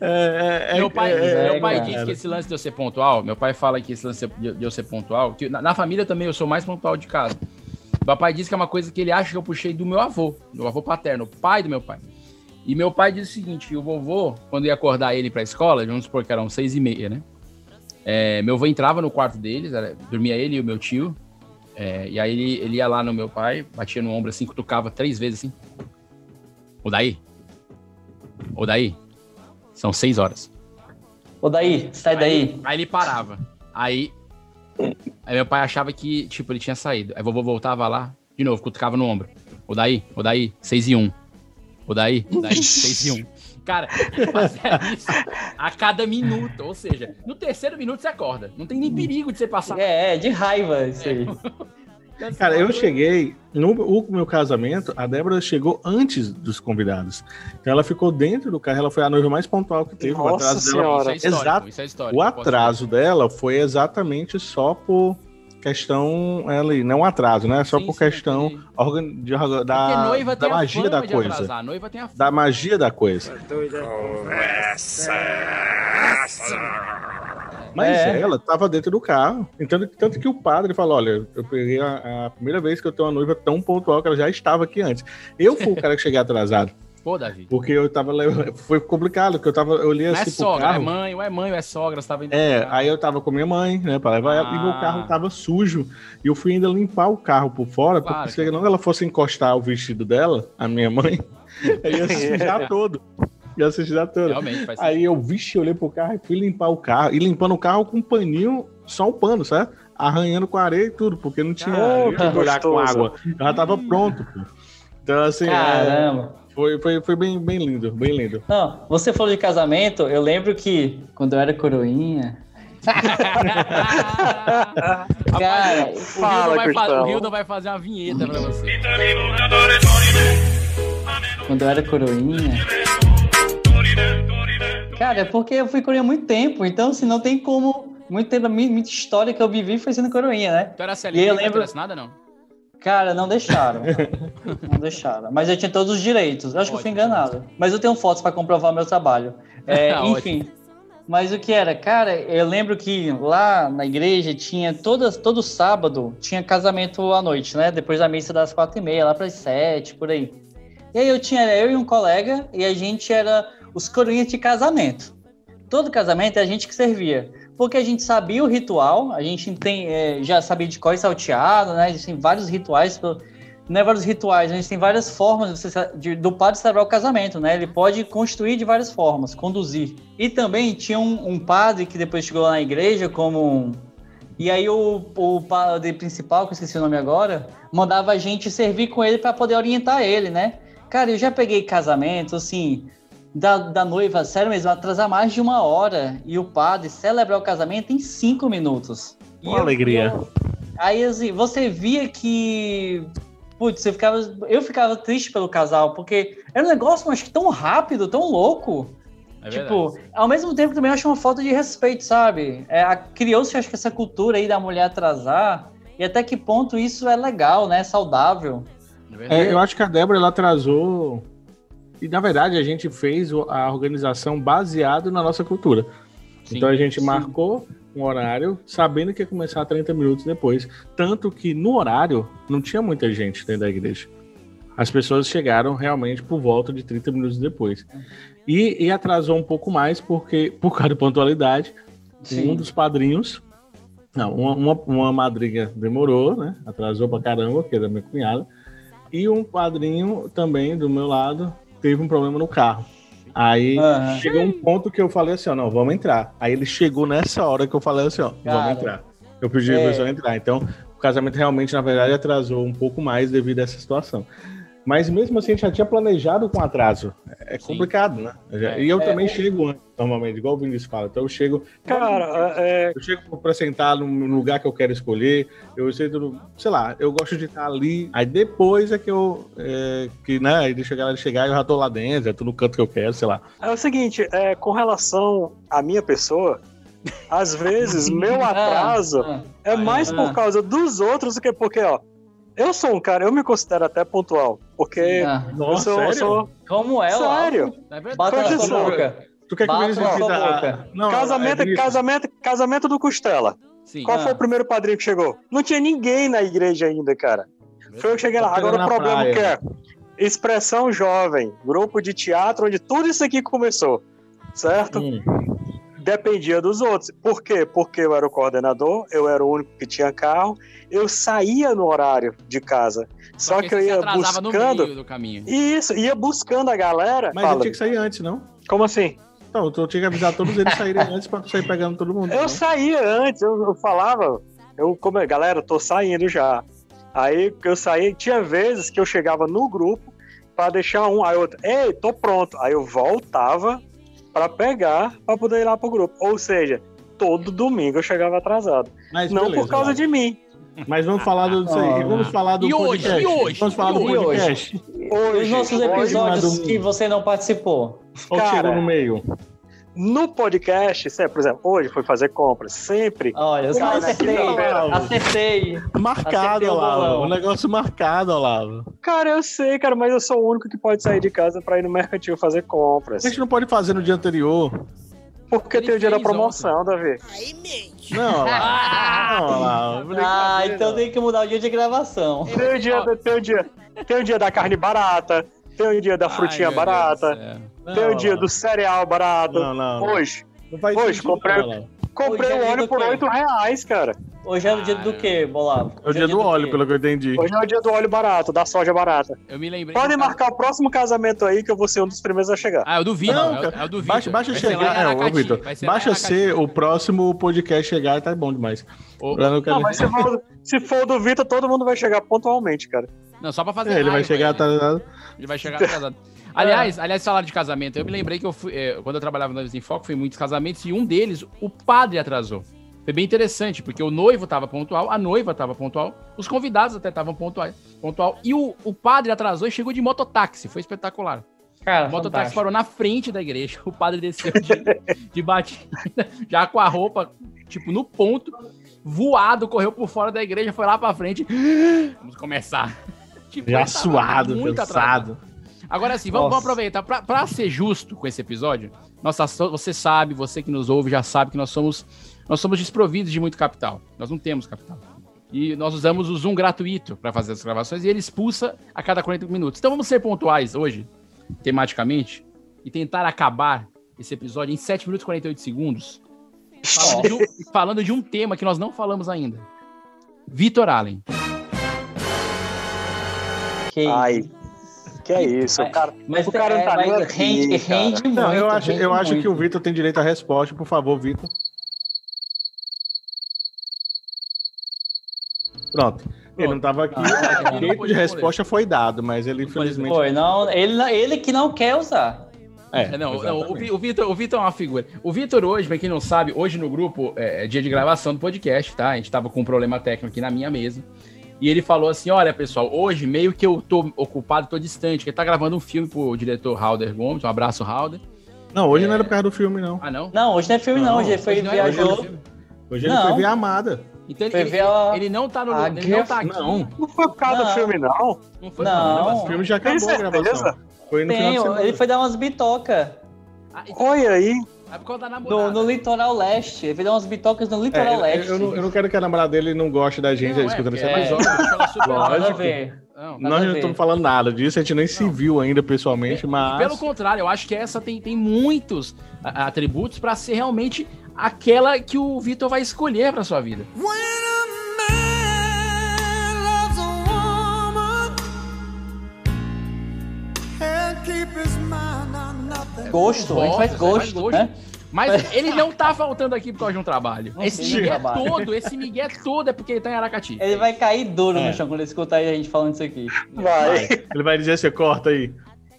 é, é- Meu pai, é- meu pai cara. diz que esse lance de eu ser pontual, meu pai fala que esse lance de de eu ser pontual, que na, na família também eu sou mais pontual de casa. Meu pai diz que é uma coisa que ele acha que eu puxei do meu avô, do avô paterno, o pai do meu pai. E meu pai diz o seguinte, que o vovô, quando ia acordar ele pra escola, vamos supor que eram seis e meia, né? É, meu avô entrava no quarto deles, era- dormia ele e o meu tio, é, e aí ele, ele ia lá no meu pai, batia no ombro assim, cutucava três vezes assim. O daí? O daí? São seis horas. Ô, daí, sai daí. Aí ele parava. Aí, aí meu pai achava que, tipo, ele tinha saído. Aí vovô voltava lá, de novo, cutucava no ombro. O daí, o daí, 6 e 1. O daí, o daí, 6 e 1. Cara, isso *laughs* a cada minuto. Ou seja, no terceiro minuto você acorda. Não tem nem perigo de você passar. É, é, de raiva isso aí. Cara, eu cheguei, no o meu casamento, a Débora chegou antes dos convidados. Então ela ficou dentro do carro, ela foi a noiva mais pontual que teve. o Nossa atraso Senhora. dela. Isso é histórico, Exato. isso é histórico, O atraso dela foi exatamente só por questão ali, não atraso, né? Só Sim, por sim, questão organ- de, da, noiva da magia fama da coisa. atrasar. Noiva tem a Da magia da coisa. Mas É. ela tava dentro do carro. Então, tanto que o padre falou: olha, eu peguei a, a primeira vez que eu tenho uma noiva tão pontual que ela já estava aqui antes. Eu fui o cara que cheguei atrasado. Pô, Davi. Porque eu tava. *laughs* Foi complicado, porque eu tava. Eu olhei Não é assim sogra, é carro. mãe, ou é mãe, ou é sogra, você tava indo É, aí eu tava com minha mãe, né, pra levar ela, e meu Ah. carro tava sujo. E eu fui ainda limpar o carro por fora, Claro, porque se não ela fosse encostar o vestido dela, a minha mãe, *laughs* eu ia sujar todo. Ia sujar todo. Realmente faz Aí eu, vixe, olhei pro carro e fui limpar o carro. E limpando o carro com um paninho, só um pano, certo? Arranhando com areia e tudo, porque não tinha Caramba, que molhar com água. Já tava pronto, pô. Então, assim, é, Caramba. Foi, foi, foi bem, bem lindo, bem lindo. Não, você falou de casamento, eu lembro que quando eu era coroinha. *laughs* Cara, O Rio, Fala, não vai o Rio não vai fazer uma vinheta pra você. quando eu era coroinha. Cara, é porque eu fui coroinha há muito tempo, então assim, não tem como. Muito tempo, muita história que eu vivi foi sendo coroinha, né? Tu era E CLT, eu não lembro- interessa nada, não. Cara, não deixaram. *laughs* não deixaram. Mas eu tinha todos os direitos. Eu acho que eu fui Ótimo. enganado. Mas eu tenho fotos pra comprovar meu trabalho. *laughs* É, Ótimo. enfim. Mas o que era? Cara, eu lembro que lá na igreja tinha todas, todo sábado tinha casamento à noite, né? Depois da missa das quatro e meia, lá para as sete, por aí. E aí eu tinha eu e um colega e a gente era os coroinhas de casamento. Todo casamento é a gente que servia. Porque a gente sabia o ritual, a gente tem, é, já sabia de qual é salteado, né? Existem vários rituais. é vários rituais, a gente tem várias formas de de- do padre celebrar o casamento, né? Ele pode construir de várias formas, conduzir. E também tinha um, um padre que depois chegou lá na igreja como E aí o, o padre principal, que eu esqueci o nome agora, mandava a gente servir com ele para poder orientar ele, né? Cara, eu já peguei casamento, assim, da, da noiva, sério mesmo, atrasar mais de uma hora e o padre celebrar o casamento em cinco minutos. E Uma eu- alegria. eu- aí, assim, você via que. Putz, você ficava, eu ficava triste pelo casal, porque era um negócio, mas tão rápido, tão louco. É tipo, ao mesmo tempo também eu acho uma falta de respeito, sabe? É, Criou-se, acho que essa cultura aí da mulher atrasar, e até que ponto isso é legal, né? Saudável. É, eu acho que a Débora ela atrasou. E na verdade a gente fez a organização baseado na nossa cultura. Sim, então a gente sim. marcou um horário sabendo que ia começar 30 minutos depois. Tanto que no horário não tinha muita gente dentro da igreja. As pessoas chegaram realmente por volta de 30 minutos depois. E, e atrasou um pouco mais porque, *laughs* por causa da pontualidade, Sim. um dos padrinhos. Não, uma, uma, uma madrinha demorou, né? Atrasou pra caramba, que era minha cunhada. E um padrinho também do meu lado teve um problema no carro. Aí Aham. chegou um ponto que eu falei assim, ó, não, vamos entrar. Aí ele chegou nessa hora que eu falei assim, ó, Cara, vamos entrar. Eu pedi é. pra pessoa entrar. Então, o casamento realmente, na verdade, atrasou um pouco mais devido a essa situação. Mas mesmo assim, a gente já tinha planejado com atraso. É complicado, né? Eu já- E eu É, também o- chego antes, normalmente, igual o Vinícius fala. Então eu chego. Cara, é, Eu chego pra sentar no lugar que eu quero escolher. Eu sento, no- sei lá, eu gosto de estar ali. Aí depois é que eu. É, que, né? Aí deixa a galera chegar e eu já tô lá dentro, já tô no canto que eu quero, sei lá. é o seguinte, é, com relação à minha pessoa, às vezes *laughs* meu atraso Ah, é mais ah. por causa dos outros do que porque, ó, eu sou um cara, eu me considero até pontual, porque Ah, eu Nossa, sou, eu sério? sou Como é, sério. É verdade. Bata na sua boca. Tu quer que o Vinícius a-. Não, casamento, é Vinícius. casamento, casamento do Costela. Sim. Qual Ah. foi o primeiro padrinho que chegou? Não tinha ninguém na igreja ainda, cara. Foi eu que cheguei lá. Agora o problema praia. que é expressão jovem, grupo de teatro, onde tudo isso aqui começou, certo? Hum. Dependia dos outros. Por quê? Porque eu era o coordenador, eu era o único que tinha carro, eu saía no horário de casa. Só Porque que eu você ia buscando. meio do caminho. Isso, ia buscando a galera. Mas eu Fala, tinha que sair antes, não? Como assim? Então, eu tinha que avisar todos eles saírem antes pra sair pegando todo mundo. Eu não? saía antes, eu, eu falava, eu como galera, tô saindo já. Aí eu saí, tinha vezes que eu chegava no grupo pra deixar um, aí outro, ei, tô pronto. Aí eu voltava pra pegar pra poder ir lá pro grupo. Ou seja, todo domingo eu chegava atrasado. Mas Não beleza, por causa vai. de mim. Mas vamos falar do, disso aí. Vamos falar do E hoje? podcast. E hoje? Vamos falar do E hoje? podcast. Hoje, os nossos hoje, episódios um- que você não participou? Ou Cara, chegou no meio? No podcast, sempre, por exemplo, hoje foi fazer compras, sempre. Olha, eu Cara, acertei. Acertei. Marcado, Olavo. Um negócio marcado, Olavo. Cara, eu sei, cara, mas eu sou o único que pode sair de casa pra ir no mercantil fazer compras. A gente não pode fazer no dia anterior. Porque Ele tem o dia da promoção, Davi. *laughs* Não, Olavo. Não, Olavo. Ah, então tem que mudar o dia de gravação. Tem o dia, tem o dia, tem o dia da carne barata, tem o dia da frutinha Ai, barata, do. Não, tem o dia Olavo. do cereal barato. Não, não. não. Hoje, Não faz Hoje, sentido, comprei- não, comprei Hoje é o dia óleo do por quê? 8 reais, cara. Hoje é o dia do quê, Bolavo? É o dia do óleo, quê? pelo que eu entendi. Hoje é o dia do óleo barato, da soja barata. Eu me lembrei. Podem do marcar o próximo casamento aí que eu vou ser um dos primeiros a chegar. Ah, é o do Vitor. Não, é, o- cara. é o do Vitor. Baixa, baixa chegar. É, ô, Aracati, Vitor. Baixa ser o próximo podcast chegar, tá bom demais. Não, mas se for, se for o do Vitor, todo mundo vai chegar pontualmente, cara. Não, só pra fazer É, ele vai chegar né? atrasado. Ele vai chegar atrasado. *laughs* Aliás, aliás, falar de casamento, eu me lembrei que eu fui, é, quando eu trabalhava no Noivos em Foco, fui em muitos casamentos e um deles, o padre atrasou. Foi bem interessante, porque o noivo estava pontual, a noiva estava pontual, os convidados até estavam pontuais, pontual, e o, o padre atrasou e chegou de mototáxi, foi espetacular. Cara, O mototáxi parou na frente da igreja, o padre desceu de, *laughs* de batida, já com a roupa, tipo, no ponto, voado, correu por fora da igreja, foi lá pra frente, *gasps* vamos começar. Tipo, Já tava suado, muito atrasado. cansado. Agora assim, vamos, vamos aproveitar. Pra, pra ser justo com esse episódio, nossa, você sabe, você que nos ouve já sabe que nós somos, nós somos desprovidos de muito capital. Nós não temos capital. E nós usamos o Zoom gratuito para fazer as gravações e ele expulsa a cada 40 minutos. Então vamos ser pontuais hoje, tematicamente, e tentar acabar esse episódio em 7 minutos e 48 segundos, falando de, um, falando de um tema que nós não falamos ainda. Vitor Allen. Que Ai, que é isso, o cara, Mas o cara não é, tá nem mas aqui, rende, cara. rende muito. Não, eu acho, rende eu acho que muito. o Vitor tem direito à resposta. Por favor, Vitor. Pronto. Ele não tava aqui. Ah, o tempo de resposta foi dado, mas ele infelizmente. Foi, não, ele, não- ele que não quer usar. É, não, não, o, Vi- o Vitor, o Vitor é uma figura. O Vitor hoje, pra quem não sabe, hoje no grupo é, é dia de gravação do podcast, tá? A gente tava com um problema técnico aqui na minha mesa. E ele falou assim: olha, pessoal, hoje meio que eu tô ocupado, tô distante, porque ele tá gravando um filme pro diretor Halder Gomes. Um abraço, Halder. Não, hoje não era por causa do filme, não. Ah, não? Não, hoje não é filme, não. Não, Hoje ele foi hoje não é- hoje viajou. é. Hoje ele Não. foi ver a Amada. Então ele, Foi ele, a- ele não tá no. a Ele não Guerra- tá aqui. Não. Não foi por causa Não. do filme, não. Não foi Não. O filme já acabou a gravação. Foi no final de Tem, semana. ele foi dar umas bitocas Ah, Olha aí. É por causa da no, namorada. no litoral leste. Ele dar umas bitocas no É, litoral eu, leste. eu não, eu não quero que a namorada dele não goste da gente Não, aí escutando é, essa é, mas óbvio, ela super-. Não, Nós não estamos falando nada disso, a gente nem se viu ainda pessoalmente, mas. Pelo contrário, eu acho que essa tem, tem muitos atributos pra ser realmente aquela que o Vitor vai escolher pra sua vida. Gosto, a gente faz Gosto, faz gosto. né? Mas ele não tá faltando aqui por causa de um trabalho. Esse tem migué trabalho. todo, esse migué todo é porque ele tá em Aracati. Ele vai cair duro É. no chão quando ele escutar a gente falando isso aqui. Vai. Ele vai dizer, você corta aí.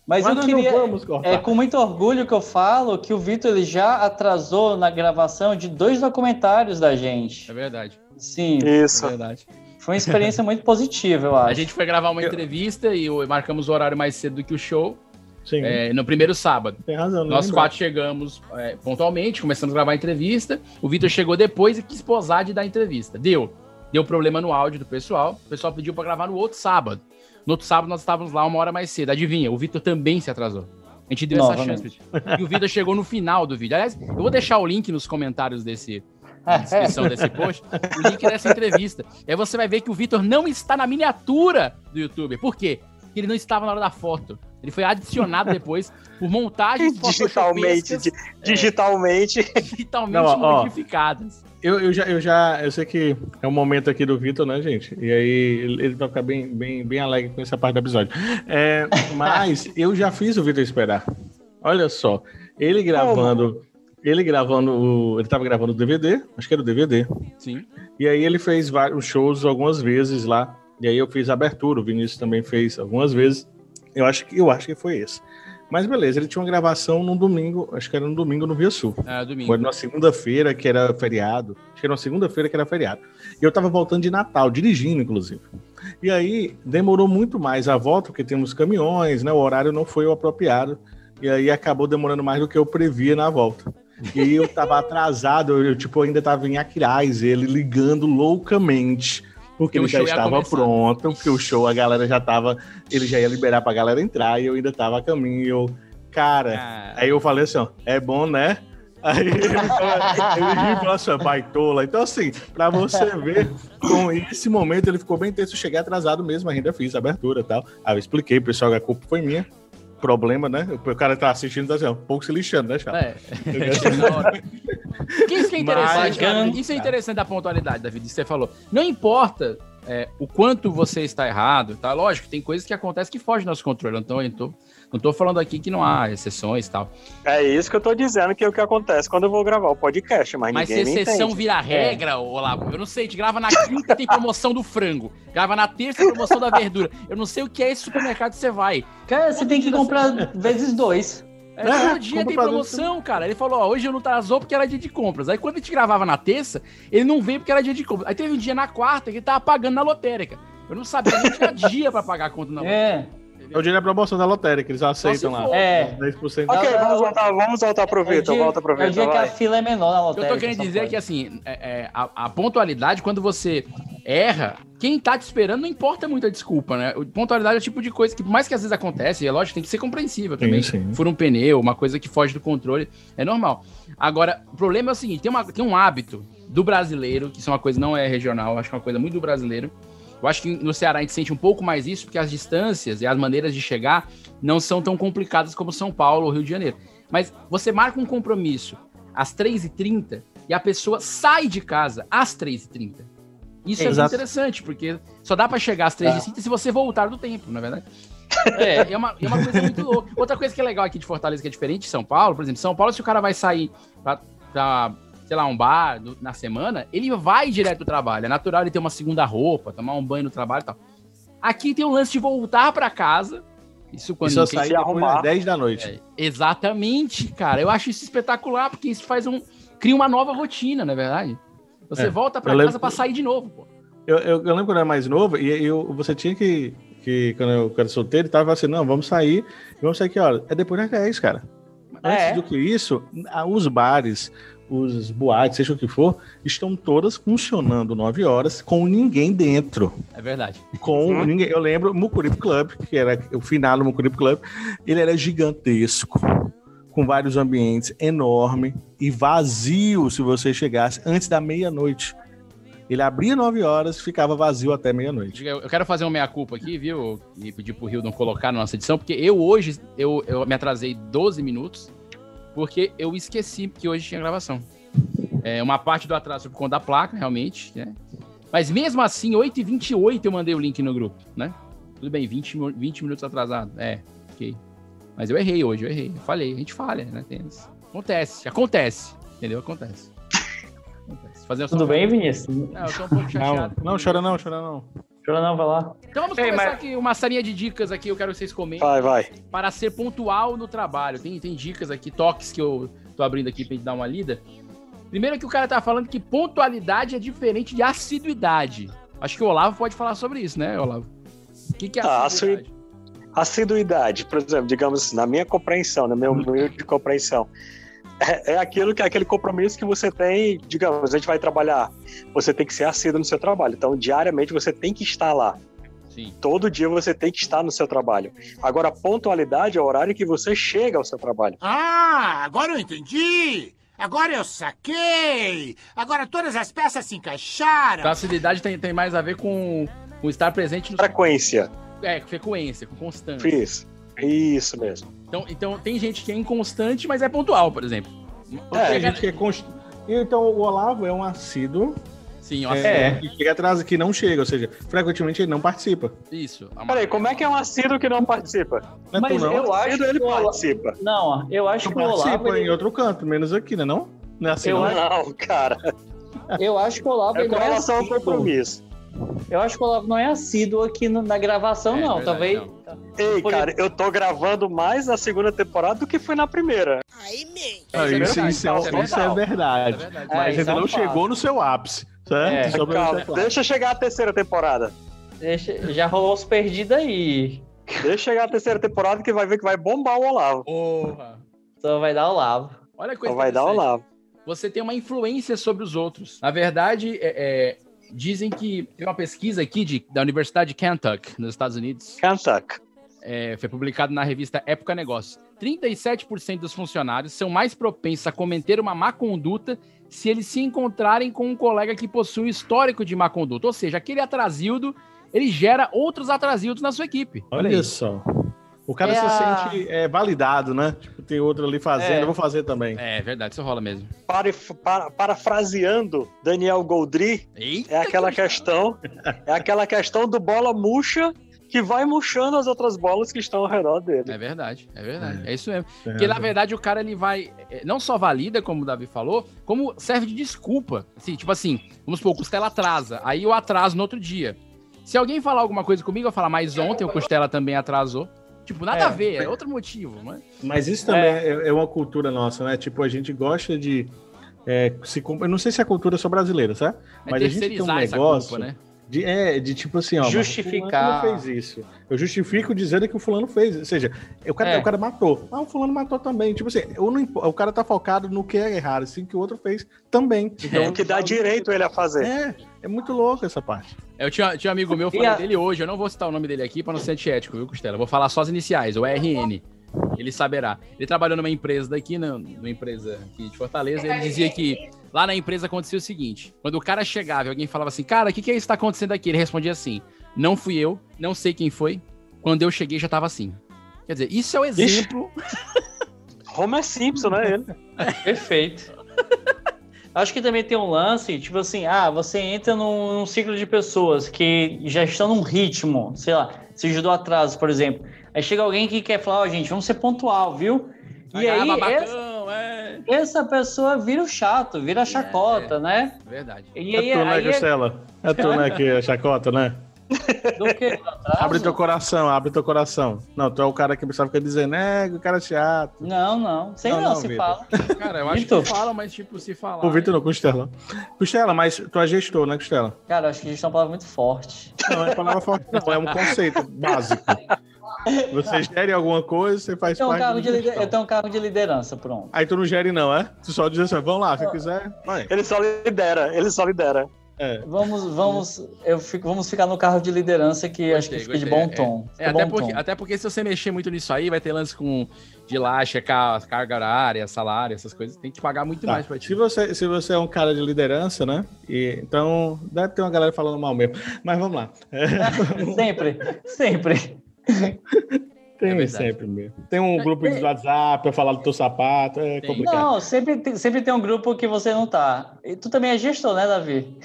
Mas, Mas eu queria. não vamos cortar. É com muito orgulho que eu falo que o Vitor ele já atrasou na gravação de dois documentários da gente. É verdade. Sim, Isso. É verdade. foi uma experiência muito positiva, eu *laughs* acho. A gente foi gravar uma entrevista e marcamos o horário mais cedo do que o show, é, no primeiro sábado. tem razão. não Nós lembro. quatro chegamos é, pontualmente, começamos a gravar a entrevista. O Vitor chegou depois e quis posar de dar a entrevista. Deu. Deu problema no áudio do pessoal. O pessoal pediu pra gravar no outro sábado. No outro sábado nós estávamos lá uma hora mais cedo. Adivinha, o Vitor também se atrasou. A gente deu essa chance. E o Vitor chegou no final do vídeo. Aliás, eu vou deixar o link nos comentários desse, na descrição desse post, o link dessa entrevista. E aí você vai ver que o Vitor não está na miniatura do YouTube. Por quê? Porque ele não estava na hora da foto. Ele foi adicionado depois por montagens Digitalmente, di- digitalmente. digitalmente Não, ó, ó. modificadas. Eu, eu, já, eu já. Eu sei que é um momento aqui do Vitor, né, gente? E aí ele, vai ficar bem, bem, bem alegre com essa parte do episódio. É, *laughs* mas eu já fiz o Vitor esperar. Olha só. Ele gravando. Ele gravando o. Ele tava gravando o DVD, acho que era o DVD. Sim. E aí ele fez vários shows algumas vezes lá. E aí eu fiz a abertura, o Vinícius também fez algumas vezes. Eu acho que eu acho que foi esse. Mas beleza, ele tinha uma gravação num domingo, acho que era no domingo no Via Sul. Foi domingo. numa segunda-feira que era feriado. Acho que era uma segunda-feira que era feriado. E eu tava voltando de Natal, dirigindo, inclusive. E aí demorou muito mais a volta, porque temos caminhões, né? O horário não foi o apropriado. E aí acabou demorando mais do que eu previa na volta. E aí eu tava *laughs* atrasado, eu, eu, tipo, ainda tava em Aquiraz, ele ligando loucamente. Porque Porque ele já estava pronto, porque o show, a galera já tava. Ele já ia liberar pra galera entrar e eu ainda tava a caminho. E eu, cara, Ah, Aí eu falei assim, ó, é bom, né? Aí ele, ele riu e falou assim, baitola. Então, assim, pra você ver, com esse momento ele ficou bem tenso. Eu cheguei atrasado mesmo, ainda fiz a abertura e tal. Aí eu expliquei, pessoal, que a culpa foi minha. Problema, né? O cara tá assistindo, tá assim, ó, um pouco se lixando, né, Chato? é. *laughs* Isso que é interessante, Mas- cara, isso é interessante da pontualidade, David, você falou. Não importa é, o quanto você está errado, tá? Lógico, tem coisas que acontecem que fogem do nosso controle. Então, eu tô, não tô falando aqui que não há exceções e tal. É isso que eu tô dizendo que é o que acontece quando eu vou gravar o podcast, mas, Mas se ninguém me exceção vira regra, Olavo, eu não sei, a gente grava na quinta tem promoção do frango, grava na terça tem promoção da verdura. Eu não sei o que é esse supermercado que você vai. Cara, você tem que comprar vezes dois. É, todo dia compra tem promoção, cara. Ele falou, ó, hoje eu não atrasou porque era dia de compras. Aí quando a gente gravava na terça, ele não veio porque era dia de compras. Aí teve um dia na quarta que ele tava pagando na lotérica. Eu não sabia, não tinha dia pra pagar a conta na lotérica. É. É o dia da promoção da lotérica, eles aceitam lá. É. 10%. Ok, É, vamos é, voltar, vamos voltar pro É Vitor, dia, volta pro é o dia que a fila é menor na Eu lotérica. tô querendo dizer que, assim, é- é, a, a pontualidade, quando você erra, quem tá te esperando não importa muito a desculpa, né? Pontualidade é o tipo de coisa que, por mais que às vezes acontece, é lógico, tem que ser compreensível também. sim. Fura um pneu, uma coisa que foge do controle, é normal. Agora, o problema é o seguinte, tem, uma, tem um hábito do brasileiro, que isso é uma coisa não é regional, acho que é uma coisa muito do brasileiro. Eu acho que no Ceará a gente sente um pouco mais isso, porque as distâncias e as maneiras de chegar não são tão complicadas como São Paulo ou Rio de Janeiro. Mas você marca um compromisso às 3h30 e a pessoa sai de casa às 3h30. Isso é, Exato. interessante, porque só dá pra chegar às 3h30 se você voltar do tempo, na verdade. É, é uma, é uma coisa muito louca. Outra coisa que é legal aqui de Fortaleza, que é diferente de São Paulo, por exemplo, São Paulo, se o cara vai sair pra, pra sei lá, um bar do- na semana, ele vai direto do trabalho. É natural ele ter uma segunda roupa, tomar um banho no trabalho e tal. Aqui tem o lance de voltar pra casa. Isso quando quem- sair depois das 10 da noite. É, exatamente, cara. Eu acho isso espetacular, porque isso faz um. cria uma nova rotina, na é verdade. Você É, volta pra eu casa lembro- pra sair de novo, pô. Eu, eu, eu lembro quando eu era mais novo, e eu, você tinha que, que, quando eu era solteiro, tava assim, não, vamos sair, vamos sair que hora? É depois das 10, cara. Antes É. do que isso, a- os bares, os boates, seja o que for, estão todas funcionando 9 horas com ninguém dentro. É verdade. Com Uhum. ninguém. Eu lembro Mucuripe Club, que era o final do Mucuripe Club, ele era gigantesco, com vários ambientes enorme e vazio se você chegasse antes da meia-noite. Ele abria 9 horas, ficava vazio até meia-noite. Eu quero fazer uma meia-culpa aqui, viu? E pedir pro Rio não colocar na nossa edição, porque eu hoje eu, eu me atrasei 12 minutos, porque eu esqueci que hoje tinha gravação. É uma parte do atraso foi por conta da placa, realmente, né? Mas mesmo assim, 8h28 eu mandei o link no grupo, né? Tudo bem, 20, mi- 20 minutos atrasado. É, ok. Mas eu errei hoje, eu errei. Eu falei, a gente falha, né? Isso. Acontece, acontece. Entendeu? Acontece. Acontece. Fazer Tudo bem, Vinícius? Não, eu tô um pouco chateado. Não, não, chora não, chora não. Vai lá. Então vamos Ei, começar mas- aqui uma salinha de dicas aqui, eu quero que vocês comentem. Vai, vai. Para ser pontual no trabalho. Tem, tem dicas aqui, toques que eu tô abrindo aqui pra gente dar uma lida. Primeiro que o cara tá falando que pontualidade é diferente de assiduidade. Acho que o Olavo pode falar sobre isso, né, Olavo? O que, que é Ah, assiduidade? Assiduidade, por exemplo, digamos assim, na minha compreensão, na minha humilde compreensão, é, é aquilo que é aquele compromisso que você tem, digamos, a gente vai trabalhar, você tem que ser assíduo no seu trabalho. Então, diariamente você tem que estar lá. Sim. Todo dia você tem que estar no seu trabalho. Agora, pontualidade é o horário que você chega ao seu trabalho. Ah, agora eu entendi! Agora eu saquei! Agora todas as peças se encaixaram! Assiduidade tem, tem mais a ver com, com estar presente no. Frequência. É, com frequência, com constância. Isso. Isso mesmo. Então, então tem gente que é inconstante, mas é pontual, por exemplo. Tem gente que é const... Então o Olavo é um assíduo. Sim, ó, é, que chega atrás que não chega, ou seja, frequentemente ele não participa. Isso. Peraí, como é que é um assíduo que não participa? Não é Mas não? eu acho ele que o participa. Não, eu acho que o Olavo. participa ele- em outro canto, menos aqui, né? Não? Não é assim, Eu não? acho- Não, cara. Eu acho que o Olavo É ele com não é relação ao assíduo. compromisso. Eu acho que o Olavo não é assíduo aqui no- na gravação, É, não. Talvez. não. Ei, Por- cara, eu tô gravando mais na segunda temporada do que foi na primeira. Ah, é isso, verdade, isso é, isso é isso é verdade. verdade. É verdade. Mas É, ainda é um não fato. chegou no seu ápice, certo? É, Calma, deixa chegar a terceira temporada. Deixa- já rolou os perdidos aí. Deixa chegar a terceira temporada que vai ver que vai bombar o Olavo. Porra. Só vai dar Olavo. Olha que coisa Só vai dar o. Olavo. você tem uma influência sobre os outros. Na verdade, é- é, dizem que tem uma pesquisa aqui de- da Universidade de Kentucky, nos Estados Unidos, Kentucky. é, foi publicado na revista Época Negócios. 37% dos funcionários são mais propensos a cometer uma má conduta se eles se encontrarem com um colega que possui um histórico de má conduta. Ou seja, aquele atrasildo, ele gera outros atrasildos na sua equipe. Olha aí. só. O cara É se a- sente é, validado, né? Tipo, tem outro ali fazendo, É. eu vou fazer também. É verdade, isso rola mesmo. Para, para- parafraseando Daniel Goldri, Eita, é aquela questão, é aquela questão do bola murcha que vai murchando as outras bolas que estão ao redor dele. É verdade, é verdade. É, isso mesmo. É. Porque, na verdade, o cara ele vai. é, Não só valida, como o Davi falou, como serve de desculpa. Assim, tipo assim, vamos supor, o Costela atrasa. Aí eu atraso no outro dia. Se alguém falar alguma coisa comigo, eu falar, mas ontem o Costela também atrasou. Tipo, nada É. a ver, é outro motivo. Mas... Mas isso também é. é uma cultura nossa, né? Tipo, a gente gosta de. é, se, eu não sei se a cultura é só brasileira, sabe? É Mas a gente tem um negócio. culpa, né? De, é, de tipo assim, ó. o Justificar. fulano fez isso. Eu justifico dizendo que o fulano fez. Ou seja, o cara, É. o cara matou. Ah, o fulano matou também. Tipo assim, eu não o cara tá focado no que é errado, assim que o outro fez também. Então, O que dá direito ele a fazer. É, é muito louco essa parte. Eu tinha, tinha um amigo meu, falei a- dele hoje, eu não vou citar o nome dele aqui pra não ser antiético, viu, Costela? Eu vou falar só as iniciais, o RN. Ele saberá. Ele trabalhou numa empresa daqui, na- numa empresa aqui de Fortaleza, e ele dizia que lá na empresa acontecia o seguinte: quando o cara chegava e alguém falava assim, cara, o que, que é isso que tá acontecendo aqui? Ele respondia assim: não fui eu, não sei quem foi. Quando eu cheguei já tava assim. Quer dizer, isso é o exemplo. Homer Simpson, né? Ele. *laughs* Perfeito. Acho que também tem um lance, tipo assim, ah, você entra num, num ciclo de pessoas que já estão num ritmo, sei lá, seja do atraso, por exemplo. Aí chega alguém que quer falar, ó, gente, vamos ser pontual, viu? E aí, babacão, essa- é. essa pessoa vira o chato, vira a chacota, né? Verdade. E É aí, tu, né, aí é- Costela? É tu, né, que é chacota, né? *laughs* do que? Abre teu coração, abre teu coração. Não, tu é o cara que pensava que ia dizer, né, o cara é chato. Não, não. Sei Não, não, não, se Vitor. fala. Cara, eu acho Vitor. que fala, mas tipo, se falar. O Vitor não, Costela. Costela, mas tu é gestor, né, Costela? Cara, eu acho que a gente é uma palavra muito forte. Não é palavra forte, não, é um conceito básico. Você gere alguma coisa, você faz Eu um parte de lider- gestão. eu tenho um cargo de liderança, pronto. Aí tu não gere não, é? Tu só diz assim, vamos lá, se quiser, vai. Ele só lidera, ele só lidera. É. Vamos, vamos, eu fico, vamos ficar no carro de liderança que acho que fica de bom tom. É, Fica até, bom porque, tom. até porque se você mexer muito nisso aí, vai ter lance com de ir lá, checar a carga horária, salário, essas coisas, tem que pagar muito Tá. mais pra ti. Se você, se você é um cara de liderança, né? E, então, deve ter uma galera falando mal mesmo. Mas vamos lá. É, *laughs* Sempre, sempre. *laughs* tem verdade. sempre mesmo. Tem um grupo de WhatsApp pra falar do teu sapato, é complicado. Não, sempre, tem- sempre tem um grupo que você não tá. E tu também é gestor, né, Davi?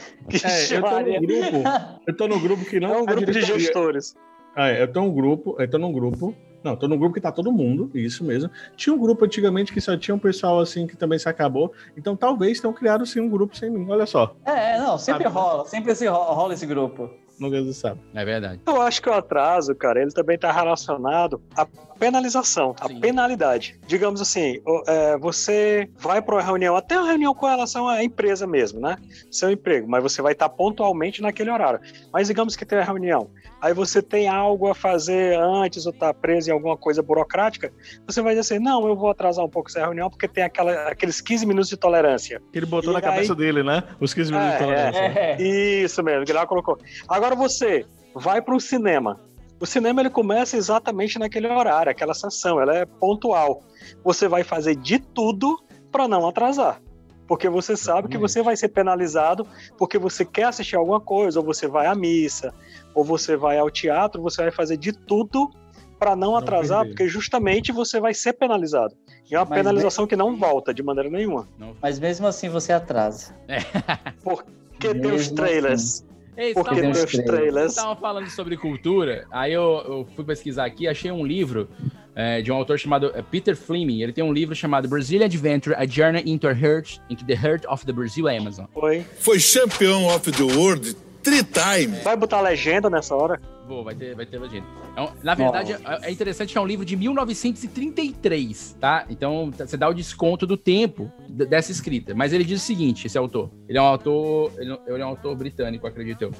É, eu tô no grupo. Eu tô no grupo que não É um tá grupo de gestores. É, eu tô num grupo, eu tô num grupo. Não, tô num grupo que tá todo mundo, isso mesmo. Tinha um grupo antigamente que só tinha um pessoal assim que também se acabou. Então talvez tenham criado sim um grupo sem mim. Olha só, É, não, sempre Sabe, rola, sempre esse ro- rola esse grupo. Nunca se sabe. É verdade. Eu acho que o atraso, cara, ele também está relacionado à penalização, à Sim. penalidade. Digamos assim, é, você vai para uma reunião, até uma reunião com relação à empresa mesmo, né? Seu emprego, mas você vai estar pontualmente naquele horário. Mas digamos que tem a reunião, aí você tem algo a fazer antes ou está preso em alguma coisa burocrática, você vai dizer assim, não, eu vou atrasar um pouco essa reunião porque tem aquela, aqueles 15 minutos de tolerância. Que ele botou E na aí- cabeça dele, né? Os 15 minutos de tolerância. É. Isso mesmo, que lá colocou. Agora você vai para o cinema. O cinema ele começa exatamente naquele horário, aquela sessão, ela é pontual. Você vai fazer de tudo para não atrasar. Porque você sabe que você vai ser penalizado porque você quer assistir alguma coisa, ou você vai à missa, ou você vai ao teatro, você vai fazer de tudo para não atrasar, perder. porque justamente você vai ser penalizado. E é uma Mas penalização que não volta de maneira nenhuma. Mas mesmo assim você atrasa. *laughs* Porque tem os Mesmo trailers. Ei, Porque tem tava- os trailers. Tava falando sobre cultura, aí eu, eu fui pesquisar aqui, achei um livro é, de um autor chamado é, Peter Fleming. Ele tem um livro chamado Brazilian Adventure: A Journey into, a Heart, into the Heart of the Brazil Amazon. Foi. Foi campeão of the world three times. Vai botar legenda nessa hora? Vou, vai ter, vai ter legenda. É um- na verdade, é, é interessante que é um livro de 1933, tá? Então tá- você dá o desconto do tempo dessa escrita. Mas ele diz o seguinte: esse autor. Ele é um autor. Ele é um autor britânico, acredito eu.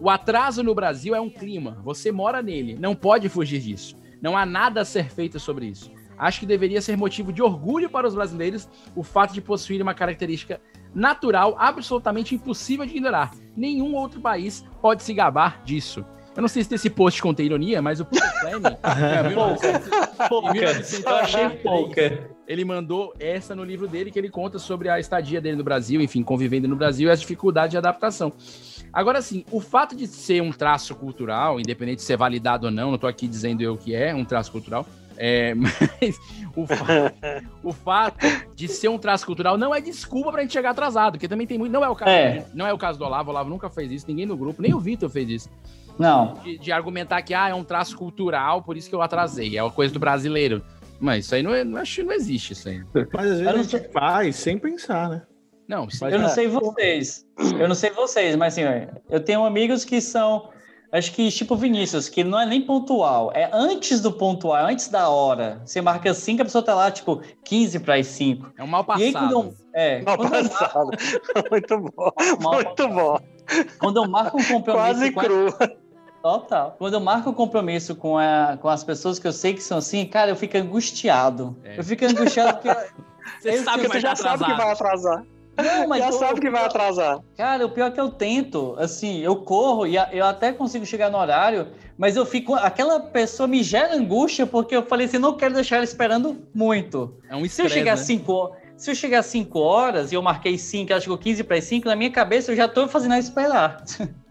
O atraso no Brasil é um clima. Você mora nele. Não pode fugir disso. Não há nada a ser feito sobre isso. Acho que deveria ser motivo de orgulho para os brasileiros o fato de possuir uma característica natural absolutamente impossível de ignorar. Nenhum outro país pode se gabar disso. Eu não sei se esse post contém ironia, mas o Peter Fleming, é, 1900 em 1933, Eu achei pouca. ele mandou essa no livro dele, que ele conta sobre a estadia dele no Brasil, enfim, convivendo no Brasil e as dificuldades de adaptação. Agora, assim, o fato de ser um traço cultural, independente de ser validado ou não, não tô aqui dizendo eu que é um traço cultural, é, *laughs* mas o, fa- o fato de ser um traço cultural não é desculpa pra gente chegar atrasado, porque também tem muito. Não é o caso, É. não é o caso do Olavo, o Olavo nunca fez isso, ninguém no grupo, nem o Vitor fez isso. Não. De, de argumentar que ah, é um traço cultural, por isso que eu atrasei, é uma coisa do brasileiro. Mas isso aí não, é, não, acho que não existe isso aí. Mas às vezes Eu a não gente faz sem pensar, né? Não, sim. Eu não sei vocês. Eu não sei vocês, mas assim, eu tenho amigos que são. Acho que tipo Vinícius, que não é nem pontual, é antes do pontual, antes da hora. Você marca 5, a pessoa tá lá, tipo, 15 para as 5. É um mal E aí, quando passado. eu, é, Mal quando, eu, passado. *laughs* Muito bom. Mal Muito bom. quando eu marco um *laughs* compromisso. Quase cru. Total. Quando eu marco um compromisso com, a, com as pessoas que eu sei que são assim, cara, eu fico angustiado. É. Eu fico angustiado porque. *laughs* Você eu- sabe que vai Você já sabe que vai atrasar. Não, mas Já eu- sabe que vai atrasar. Cara, o pior é que eu tento, assim, eu corro e a- eu até consigo chegar no horário, mas eu fico. Aquela pessoa me gera angústia porque eu falei assim, não quero deixar ela esperando muito. É um Se eu estresse, chegar né? às 5 se eu chegar às 5 horas e eu marquei 5, ela chegou 15 para as 5, na minha cabeça eu já tô fazendo ela esperar.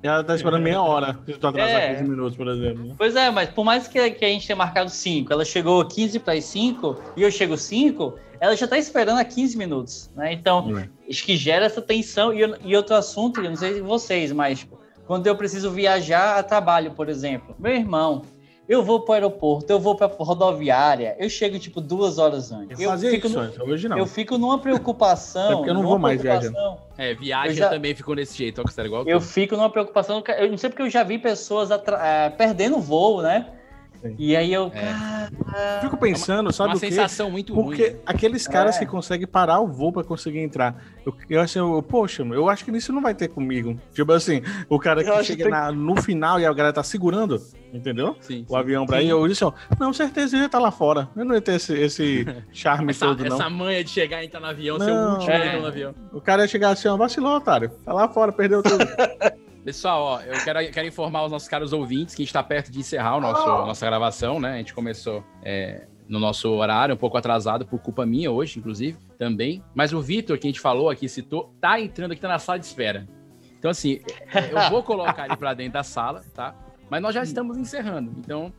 E ela tá esperando meia hora. Se tu atrasar É. 15 minutos, por exemplo. né? Pois é, mas por mais que, que a gente tenha marcado 5, ela chegou 15 para as 5 e eu chego 5, ela já tá esperando há 15 minutos, né? Então, É. acho que gera essa tensão. E, eu- e outro assunto, eu não sei vocês, mas tipo, quando eu preciso viajar a trabalho, por exemplo, meu irmão, Eu vou pro aeroporto, eu vou pra rodoviária, eu chego tipo duas horas antes. Eu fazia fico isso no- antes, hoje não. Eu fico numa preocupação. *laughs* É porque eu não vou mais preocupação. É, viagem Eu já- também ficou desse jeito, ó, que você era igual Eu tu. fico numa preocupação. Eu não sei porque eu já vi pessoas atra- eh, perdendo voo, né? E aí eu. Eu Fico pensando, sabe uma o quê? sensação muito Porque ruim, aqueles caras É. que conseguem parar o voo pra conseguir entrar. Eu, eu assim, eu, poxa, eu acho que isso não vai ter comigo. Tipo assim, o cara que chega que na- no final e a galera tá segurando, entendeu? Sim, O avião pra ir, eu disse, ó, não, certeza, ia estar lá fora. Eu não ia ter esse, esse *laughs* charme Essa, todo, não. essa manha de chegar e entrar no avião, ser o Não, último é. no avião. O cara ia chegar assim, ó, vacilou, otário. Tá lá fora, perdeu tudo. *laughs* Pessoal, ó, eu quero, quero informar os nossos caros ouvintes que a gente tá perto de encerrar o nosso, a nossa gravação, né? A gente começou é, no nosso horário, um pouco atrasado, por culpa minha hoje, inclusive, também. Mas o Vitor, que a gente falou aqui, citou, tá entrando aqui, tá na sala de espera. Então, assim, é, eu vou colocar ele pra dentro da sala, tá? Mas nós já estamos encerrando. Então,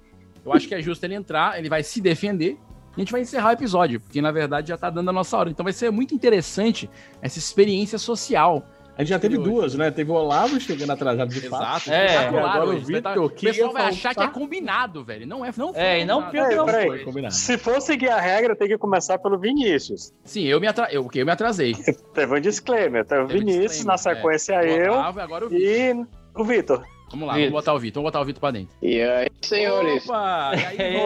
eu acho que é justo ele entrar, ele vai se defender. E a gente vai encerrar o episódio, porque na verdade já tá dando a nossa hora. Então vai ser muito interessante essa experiência social. A gente já teve duas, né? Teve o Olavo chegando atrasado de fato. Exato. É, espetacular agora o hoje, Vitor, que O pessoal vai achar que é combinado, velho. Não é, não foi É, e não combinado. pior que não peraí. foi. Combinado. Se for seguir a regra, tem que começar pelo Vinícius. Sim, eu me, atra... eu, eu me atrasei. *laughs* Teve um disclaimer. Teve o Vinícius, disclaimer, na é. sequência O eu Otávio, agora o Vitor. e o Vitor. Vamos lá, Vitor. vamos botar o Vitor. Vamos botar o Vitor pra dentro. E aí, senhores? Opa! E aí,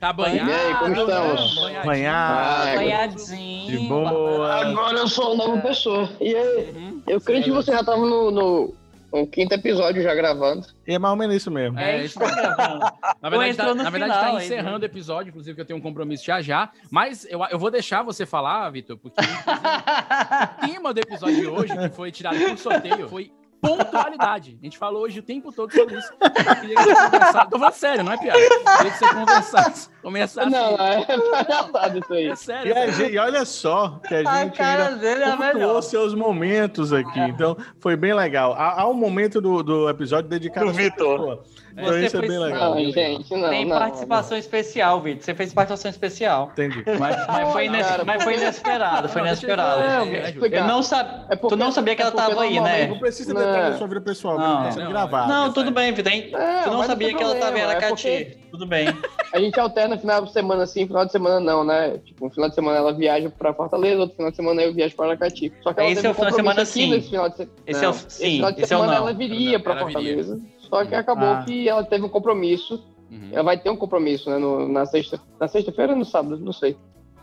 tá banhado? E aí, como estamos? Banhadinho. Banhado. Ah, Apanhadinho. De boa. Agora eu sou uma nova pessoa. E aí? Eu creio que você já tava no, no, no quinto episódio já gravando. E é mais ou menos isso mesmo. É, É, isso tá gravando. Na verdade, entrou tá, no na verdade final tá encerrando o episódio, inclusive, que eu tenho um compromisso já já. Mas eu, eu vou deixar você falar, Vitor, porque o tema do episódio de hoje, que foi tirado por sorteio, foi pontualidade. A gente falou hoje o tempo todo sobre isso. Eu. Tô falando sério, não é piada. Eu queria que você conversasse. Começasse. Não, é palhaçada isso aí. É sério. E, é gente- e olha só que a gente é a melhor. seus momentos aqui. Então, foi bem legal. Há, há um momento do, do episódio dedicado Do Vitor. Então, Você isso é foi- bem legal. Não, gente, não. Tem não, participação especial, Vitor. Você fez participação especial. Entendi. Mas, mas foi, ines- Cara, mas foi inesperado, foi inesperado. é, é. Eu não sab... É porque- tu não sabia que é ela porque tava aí, né? Não precisa Não. detalhar da sua vida pessoal, Não. Não, gravar. Não, é tudo bem, Vitor. hein? É, tu não sabia que ela tem tava em é Aracati. porque- Tudo bem. A gente alterna final de semana sim, final de semana não, né? Tipo, um final de semana ela viaja pra Fortaleza, outro final de semana eu viajo pra Aracati. Só que ela Esse é o final de semana, sim. nesse final de semana. Esse é o- sim, final de esse é o semana não. ela viria pra viria. Só que acabou Ah. que ela teve um compromisso. Uhum. Ela vai ter um compromisso, né? no- na sexta. Na sexta-feira ou no sábado, não sei.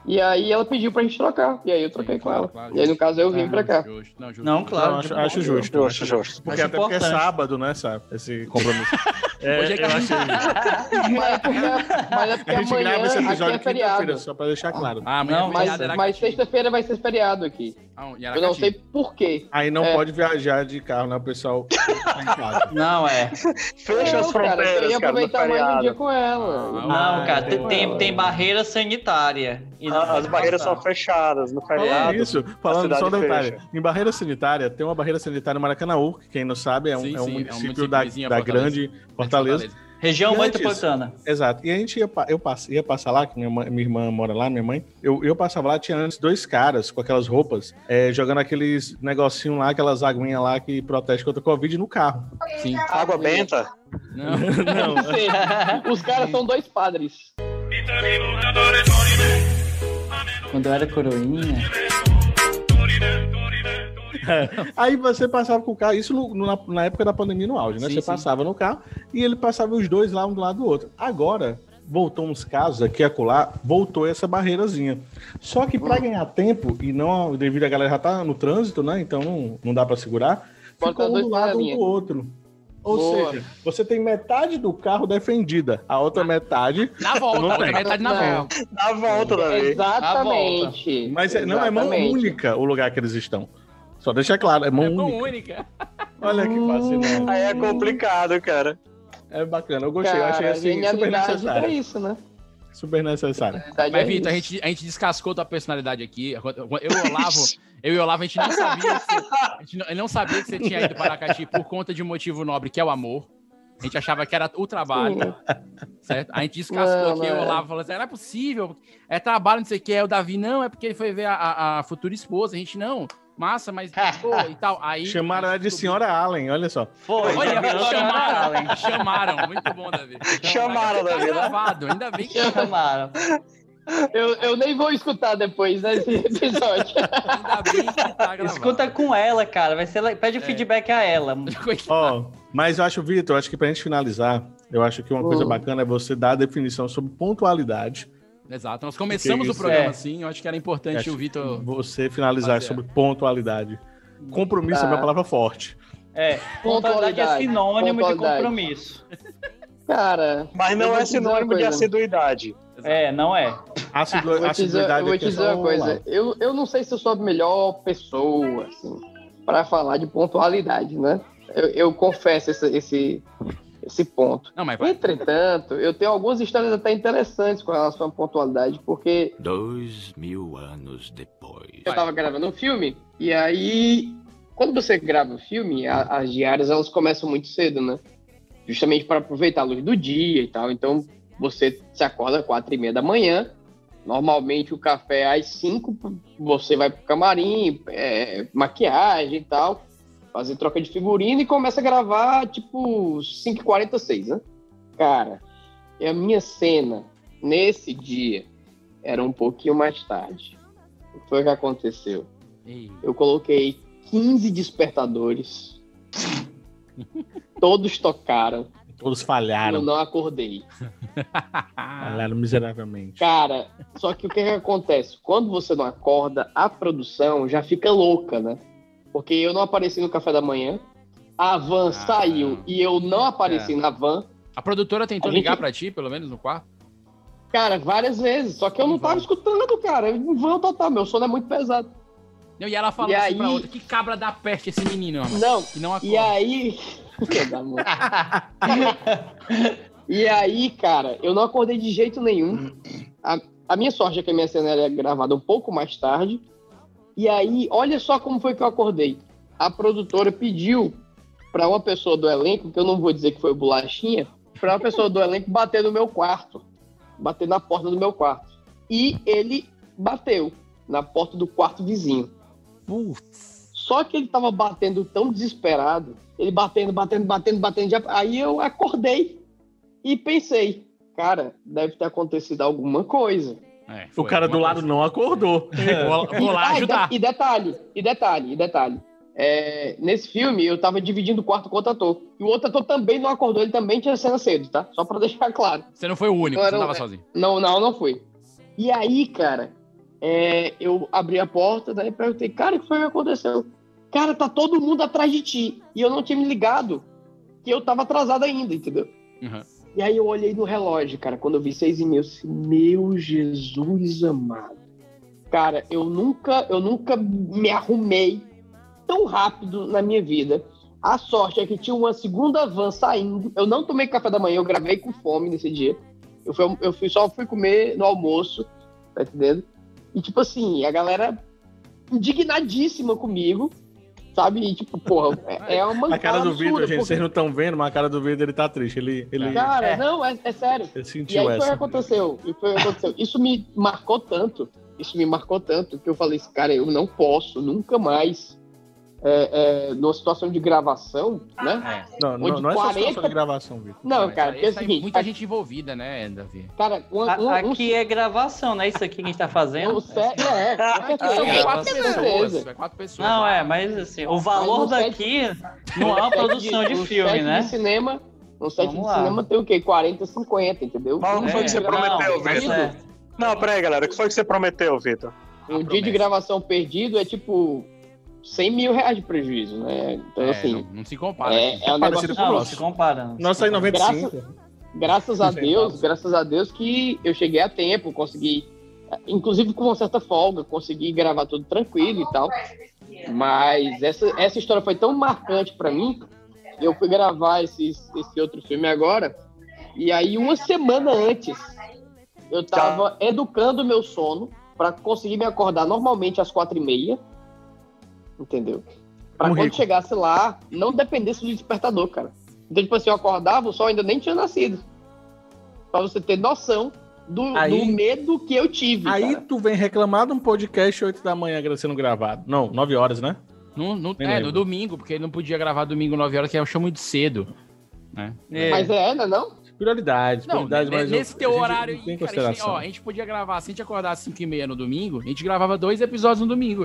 E aí ela pediu pra gente trocar. E aí eu troquei Sim, com claro, ela. claro. e aí, no caso, eu vim Ah, pra cá. Justo. Não, justo. Não, Não, claro. acho, de acho boa. justo. Justo, acho justo. Porque Acho até porque é sábado, né, sabe? Esse compromisso. *laughs* É, Hoje é que eu a gente- achei- Mas é porque, mas é porque A gente amanhã grava esse aqui episódio é quinta-feira, feriado. só pra deixar claro. Ah, amanhã Não, é Mas, feriado, mas sexta-feira vai ser feriado aqui. Ah, Eu não sei por quê. Aí não É. pode viajar de carro, né? Pessoal. *laughs* Não, é. Fecha as Não, cara, eu fronteiras, queria aproveitar mais um dia com ela. Ah, Não, cara, tem- tem, barreira sanitária. E Ah, As barreiras passar. são fechadas no Falando feriado. isso, a falando só um detalhe. fecha. Em barreira sanitária, tem uma barreira sanitária em Maracanaú, que quem não sabe é um, Sim, é um sim, é um município município da, da Fortaleza. Fortaleza. Região E antes- metropolitana. Exato. E a gente ia, eu pass, ia passar lá, que minha, mãe- minha irmã mora lá, minha mãe. Eu, eu passava lá, tinha antes dois caras com aquelas roupas, é, jogando aqueles negocinho lá, aquelas aguinhas lá que protege contra o Covid no carro. Sim. Água benta? Não. Não, *laughs* Não sei. Os caras são dois padres. Quando eu era coroinha. Aí você passava com o carro, isso no- na, na época da pandemia no auge, né? Sim, você sim. passava no carro e ele passava os dois lá um do lado do outro. Agora, voltou uns casos aqui e acolá, voltou essa barreirazinha. Só que para ganhar tempo, e não devido a galera já tá no trânsito, né? Então não, não dá para segurar, Bota ficou um do lado um do outro. Ou Boa. seja, você tem metade do carro defendida, a outra metade. Na volta, Não a outra metade na volta. Na volta. Exatamente. Mas é- não é mão Exatamente. única o lugar que eles estão. Só deixa claro, é mão É mão única. única. Olha que fácil, né? Aí é complicado, cara. É bacana, eu gosttei, eu Cara, achei assim super necessário. pra isso, né? Super necessário. Mas, é Vitor, a gente, a gente descascou tua personalidade aqui. Eu e o Olavo, eu e o Olavo, a gente não *laughs* sabia que você, a gente não, eu não sabia que você tinha ido para Aracati por conta de um motivo nobre, que é o amor. A gente achava que era o trabalho, certo? A gente descascou Não, aqui, não o é. Olavo falou assim, não é possível, é trabalho, não sei o que. É o Davi, não, é porque ele foi ver a, a- a futura esposa. A gente, não, massa, mas *laughs* pô, e tal. Aí Chamaram ela de senhora Allen, olha só. Foi, Olha, chamaram chamaram, Allen. chamaram, muito bom, Davi. *laughs* Chamaram, Tá Davi, né? gravado, ainda bem que chamaram. Eu, eu nem vou escutar depois desse episódio. *laughs* Ainda bem que tá gravado. Escuta com ela, cara. Vai ser, pede o feedback a ela. Ó, mas eu acho, Vitor, acho que pra gente finalizar, eu acho que uma coisa Hum. bacana é você dar a definição sobre pontualidade. Exato, nós começamos o programa é- assim, eu acho que era importante Acho o Vitor... Você finalizar Fazer. sobre pontualidade. Compromisso Tá. é uma palavra forte. É, pontualidade é sinônimo de compromisso. Cara. Mas não é sinônimo de assiduidade. É, não é. Assidu Eu vou te dizer, vou te dizer uma é coisa. Eu, eu não sei se eu sou a melhor pessoa, assim, para falar de pontualidade, né? Eu, eu confesso esse, esse, esse ponto. Não. Entretanto, eu tenho algumas histórias até interessantes com relação à pontualidade, porque Dois mil anos depois. eu tava gravando um filme, e aí, quando você grava um filme, a- as diárias elas começam muito cedo, né? Justamente para aproveitar a luz do dia e tal. Então, você se acorda às quatro e meia da manhã. Normalmente o café é às cinco, você vai pro camarim, é, maquiagem e tal, fazer troca de figurino e começa a gravar tipo 5h46, né? Cara, e a minha cena nesse dia era um pouquinho mais tarde. O que foi que aconteceu? Ei, Eu coloquei 15 despertadores. *laughs* Todos tocaram. Todos Eu falharam. não acordei. *laughs* Falharam miseravelmente. Cara, só que o que, que acontece? Quando você não acorda, a produção já fica louca, né? Porque eu não apareci no café da manhã, a van saiu e eu não apareci É. na van. A produtora tentou A gente- ligar pra ti, pelo menos no quarto? Cara, várias vezes. Só que eu não tava escutando, cara. Em van total, meu sono é muito pesado. Não, e ela falou E assim pra aí- outra, que cabra da peste esse menino, rapaz. Não, Que não acorda. E aí. *laughs* E aí, cara, eu não acordei de jeito nenhum. A, a minha sorte é que a minha cena era gravada um pouco mais tarde. E aí, olha só como foi que eu acordei. A produtora pediu para uma pessoa do elenco, que eu não vou dizer que foi Bolachinha, para uma pessoa do elenco bater no meu quarto. Bater na porta do meu quarto. E ele bateu na porta do quarto vizinho. Só que ele tava batendo tão desesperado, ele batendo, batendo, batendo, batendo. Aí eu acordei e pensei, cara, deve ter acontecido alguma coisa. É, O cara do lado não acordou. *laughs* Vou, vou lá e ajudar. E, detalhe, e detalhe, e detalhe. É, nesse filme, eu tava dividindo o quarto com outro ator. E o outro ator também não acordou, ele também tinha cena cedo, tá? Só pra *laughs* deixar claro. Você não foi o único, Não você era não um- tava sozinho. Não, não, não fui. E aí, cara, é, eu abri a porta, daí perguntei, cara, o que foi que aconteceu? Cara, tá todo mundo atrás de ti. E eu não tinha me ligado que eu tava atrasado ainda, entendeu? Uhum. E aí eu olhei no relógio, cara, quando eu vi seis e eu disse, meu Jesus amado. Cara, eu nunca, eu nunca me arrumei tão rápido na minha vida. A sorte é que tinha uma segunda van saindo. Eu não tomei café da manhã, eu gravei com fome nesse dia. Eu, fui, eu fui, só fui comer no almoço, tá entendendo? E tipo assim, a galera indignadíssima comigo, sabe? E tipo, porra, é, *laughs* é uma A cara do Vitor, gente, porque- vocês não estão vendo, mas a cara do Vitor ele tá triste. Ele, ele, Cara, não, é, é sério. ele E sentiu aí foi o que essa. aconteceu. E foi o que aconteceu. Isso me marcou tanto. Isso me marcou tanto que eu falei assim, cara, eu não posso nunca mais. É, é, numa situação de gravação, né? Não, não, Onde não é só 40 situação de gravação, Vitor. Não, cara, porque é o seguinte. muita a- gente envolvida, né, Davi? Cara, uma- um- aqui é gravação, não é isso aqui que a gente tá fazendo? o set- é, *laughs* certeza, São com quatro pessoas, é quatro pessoas. Não, é, mas assim, o valor Mas no set- daqui não é uma *laughs* set produção de no filme, né? De cinema, no set Vamos de lá. cinema tem o quê? 40, 50, entendeu? Que foi que você É, prometeu, não, Vitor? é. Não, peraí, galera. O que foi que você prometeu, Vitor? Um dia de gravação perdido é tipo 100 mil reais de prejuízo, né? Então, É, assim, não, não se compara. é, é um negócio... Não, nosso. se compara. não Nossa, aí compara. 95. Graças a Sem Deus, graças a Deus que eu cheguei a tempo, consegui, inclusive com uma certa folga, consegui gravar tudo tranquilo e tal. Mas essa, essa história foi tão marcante pra mim, eu fui gravar esse, esse outro filme agora, e aí uma semana antes, eu tava educando o meu sono pra conseguir me acordar normalmente às quatro e meia, entendeu? Pra Como quando rico. chegasse lá, não dependesse do despertador, cara. Então, tipo assim, eu acordava, o sol ainda nem tinha nascido. Pra você ter noção do, Aí- do medo que eu tive. Aí cara. tu vem reclamar de um podcast 8 da manhã sendo gravado. Não, 9 horas, né? No, no- é, lembro. no domingo, porque ele não podia gravar domingo 9 horas, que eu achei muito cedo. Né? Mas é, não é não? Prioridades, Não, prioridades, ne- mas eu- nesse teu gente horário aí, cara, a gente, tem- consideração. ó, a gente podia gravar, se a gente acordasse 5 e meia no domingo, a gente gravava dois episódios no domingo.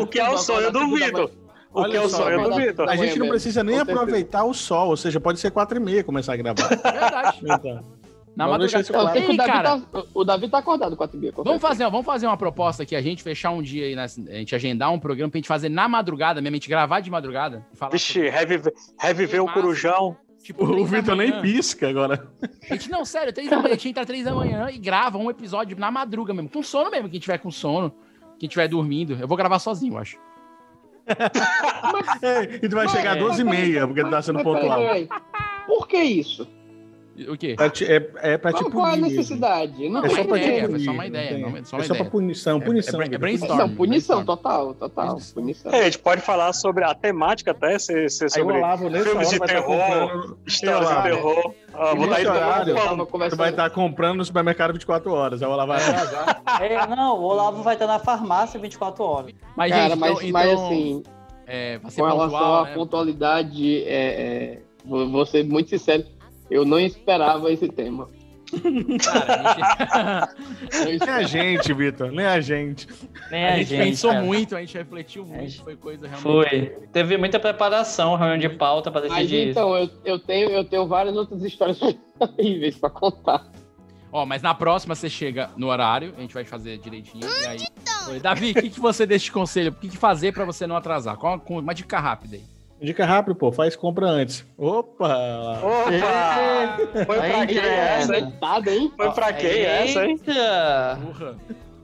O que é o sonho do Vitor. O que é o sonho do a Vitor. gente não precisa nem aproveitar o sol, ou seja, pode ser 4 e meia começar a gravar. *laughs* Verdade. Então, Na madrugada. claro. que o Ei, Davi, cara. tá, o Davi tá acordado com a Tibia. Vamos fazer, vamos fazer uma proposta aqui, a gente fechar um dia aí, nessa- a gente agendar um programa pra gente fazer na madrugada mesmo, a gente gravar de madrugada. falar Vixe, reviver, reviver o corujão. Tipo, O Vitor nem pisca agora. A gente, não, sério, três da manhã, a gente entra três da manhã e grava um episódio na madruga mesmo, com sono mesmo, quem tiver com sono, quem tiver dormindo. Eu vou gravar sozinho, eu acho. *laughs* É, e tu vai chegar às 12 e meia, porque tu tá sendo Mas pontual. peraí. Por que isso? O quê? Pra te- É, é pra te Qual, qual é a punir necessidade? Não, É só uma pra te ideia, punir. foi só uma não ideia, não, é só uma É só pra punição, É- punição. é é Vitor. brainstorm. não, punição, total, total. Punição. É, a gente pode falar sobre a temática até, ser, ser sobre Olavo, filmes hora, de vai estar terror, comprando... histórias de terror. Ah, vou horário, conversando. vai estar comprando no supermercado 24 horas. Aí o Olavo vai atrasar. É, não, o Olavo vai estar na farmácia 24 horas. Mas, Cara, gente, mas, então, mas então, assim, é, com relação à né? pontualidade, é, é, vou, vou ser muito sincero, eu não esperava esse tema. Cara, a gente, *laughs* Nem a gente, Vitor, nem a gente. Nem a gente pensou cara. muito, a gente refletiu muito, gente- foi coisa realmente... Foi. Teve muita preparação, reunião de pauta para Mas decidir isso. então, eu, eu, tenho, eu tenho várias outras histórias *laughs* horríveis pra contar. Ó, mas na próxima você chega no horário, a gente vai fazer direitinho, e aí... Oi, Davi, o que, que você deixa de conselho? O que, que fazer pra você não atrasar? Qual uma, uma dica rápida aí. Dica rápido, pô, faz compra antes. Opa! Opa! Foi pra quem essa, hein? Hein? Foi pra quem essa, hein?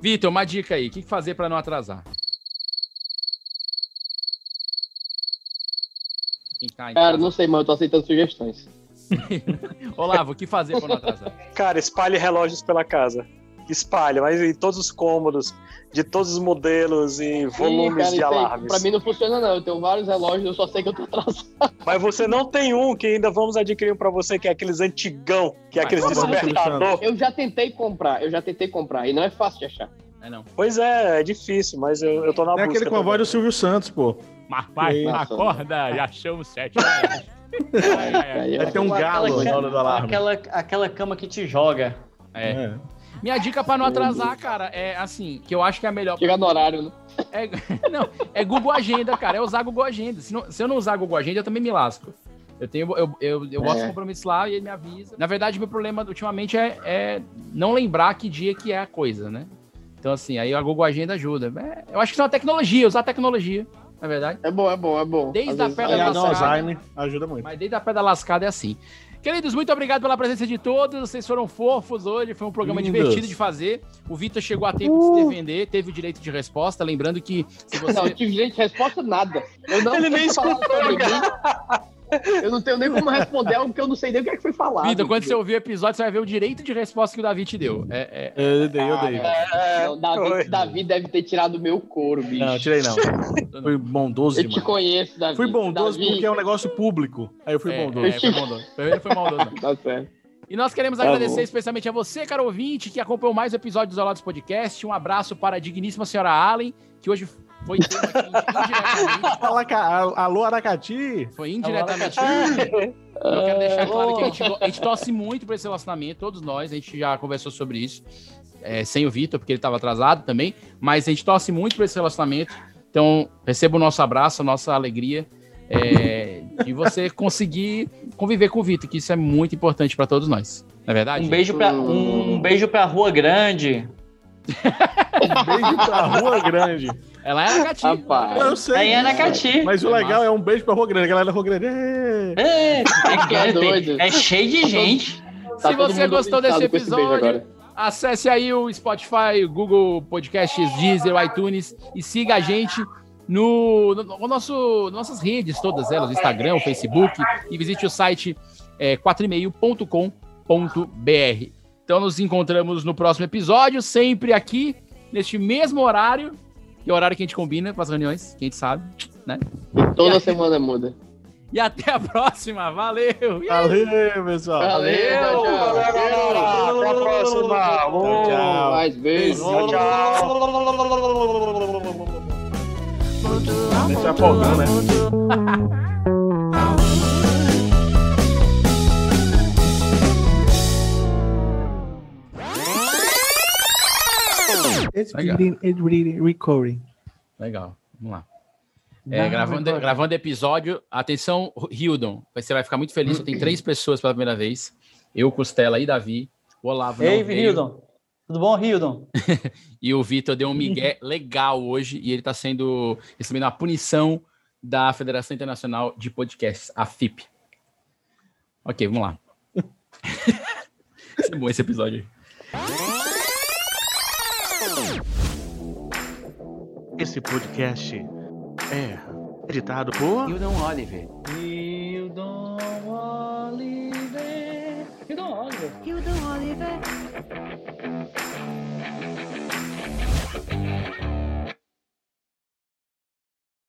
Vitor, uma dica aí. O que fazer pra não atrasar? Cara, não sei, mas eu tô aceitando sugestões. *laughs* Olavo, o que fazer pra não atrasar? Cara, espalhe relógios pela casa. Espalhe, mas em todos os cômodos, de todos os modelos e volumes Ih, de cara, aí alarmes. Pra mim não funciona, não. Eu tenho vários relógios, eu só sei que eu tô atrasado. Mas você não tem um que ainda vamos adquirir um pra você, que é aqueles antigão, que é Vai, aqueles lá, despertador. Eu já tentei comprar, eu já tentei comprar, e não é fácil de achar. É não. Pois é, é difícil, mas eu, eu tô na É busca. aquele com a voz do Silvio Santos, pô. Mas pai, Nossa. acorda e achamos sete *laughs* horas. Ai, ai, ai. Aí, Deve ter um galo na hora do alarme. Aquela, aquela cama que te joga. É. É. Minha dica pra não atrasar, cara, é assim, que eu acho que é a melhor. Chegar no horário, né? É, *laughs* não, é Google Agenda, cara. É usar Google Agenda. Se, não- se eu não usar Google Agenda, eu também me lasco. Eu tenho, eu, eu, eu boto É. os compromissos lá e ele me avisa. Na verdade, meu problema ultimamente é, é não lembrar que dia que é a coisa, né? Então, assim, aí a Google Agenda ajuda. É, eu acho que isso é uma tecnologia, usar tecnologia, na verdade. É bom, é bom, é bom. Desde Às a pedra lascada. Alzheimer ajuda muito. Mas desde a pedra lascada é assim. Queridos, muito obrigado pela presença de todos. Vocês foram fofos hoje. Foi um programa Lindos. divertido de fazer. O Vitor chegou a tempo de se defender, teve o direito de resposta. Lembrando que se você. Não, eu tive gente resposta nada. Eu não Ele nem escutou, sobre mim. Eu não tenho nem como responder algo que eu não sei nem o que é que foi falado. Vitor, quando você ouvir o episódio, você vai ver o direito de resposta que o Davi te deu. É, é- Eu dei, eu dei. É, Não, Davi, foi. Davi deve ter tirado o meu couro, bicho. Não, tirei não. Fui bondoso eu te demais. conheço, Davi. Fui bondoso Davi, porque é um negócio público. Aí eu fui é, bondoso. é, foi *laughs* maldoso. Ele foi maldoso. Tá certo. E nós queremos Tá agradecer bom. especialmente a você, caro ouvinte, que acompanhou mais um episódio do Isolados Podcast. Um abraço para a digníssima senhora Allen, que hoje foi indiretamente. *laughs* Alô, Aracati. Foi indiretamente. Eu quero deixar claro que a gente, a gente torce *laughs* muito por esse relacionamento, todos nós, a gente já conversou sobre isso, é, sem o Vitor, porque ele estava atrasado também, mas a gente torce muito por esse relacionamento. Então, receba o nosso abraço, a nossa alegria é, de você conseguir conviver com o Vitor, que isso é muito importante para todos nós. Não é verdade? Um beijo pra, um, um beijo pra Rua Grande. *laughs* Beijo pra Rua Grande. Ela é Aracati. Rapaz. Eu sei. Aí é Aracati. Mas o legal é um beijo pra Rua Grande. A galera da Rua Grande. É, é, que é doido. é cheio de gente. Tá Se você gostou desse episódio, acesse aí o Spotify, Google Podcasts, Deezer, iTunes e siga a gente no, no, no nosso, nossas redes, todas elas, Instagram, Facebook, e visite o site é, 4email.com.br. Então nos encontramos no próximo episódio, sempre aqui, neste mesmo horário, que é o horário que a gente combina para as reuniões, que a gente sabe, né? Toda semana muda. E até a próxima, valeu! Valeu, pessoal. Valeu. Valeu. Até a próxima. Tchau, tchau. Mais beijo. Tchau, tchau. Deixa afogando, né? *laughs* It's Legal. reading, it's reading, recording. Legal, vamos lá. É, Não, gravando, não. gravando episódio. Atenção, Hildon. Você vai ficar muito feliz. Tem três pessoas pela primeira vez. Eu, Costela e Davi. O Olavo Ei. Hildon. Tudo bom, Hildon? *laughs* E o Vitor deu um migué legal hoje. E ele está sendo recebendo a punição da Federação Internacional de Podcasts, a FIP. Ok, vamos lá. *laughs* Vai ser bom esse episódio. Esse podcast é editado por Hildon Oliver. Hildon Oliver. Hildon Oliver. Hildon Oliver.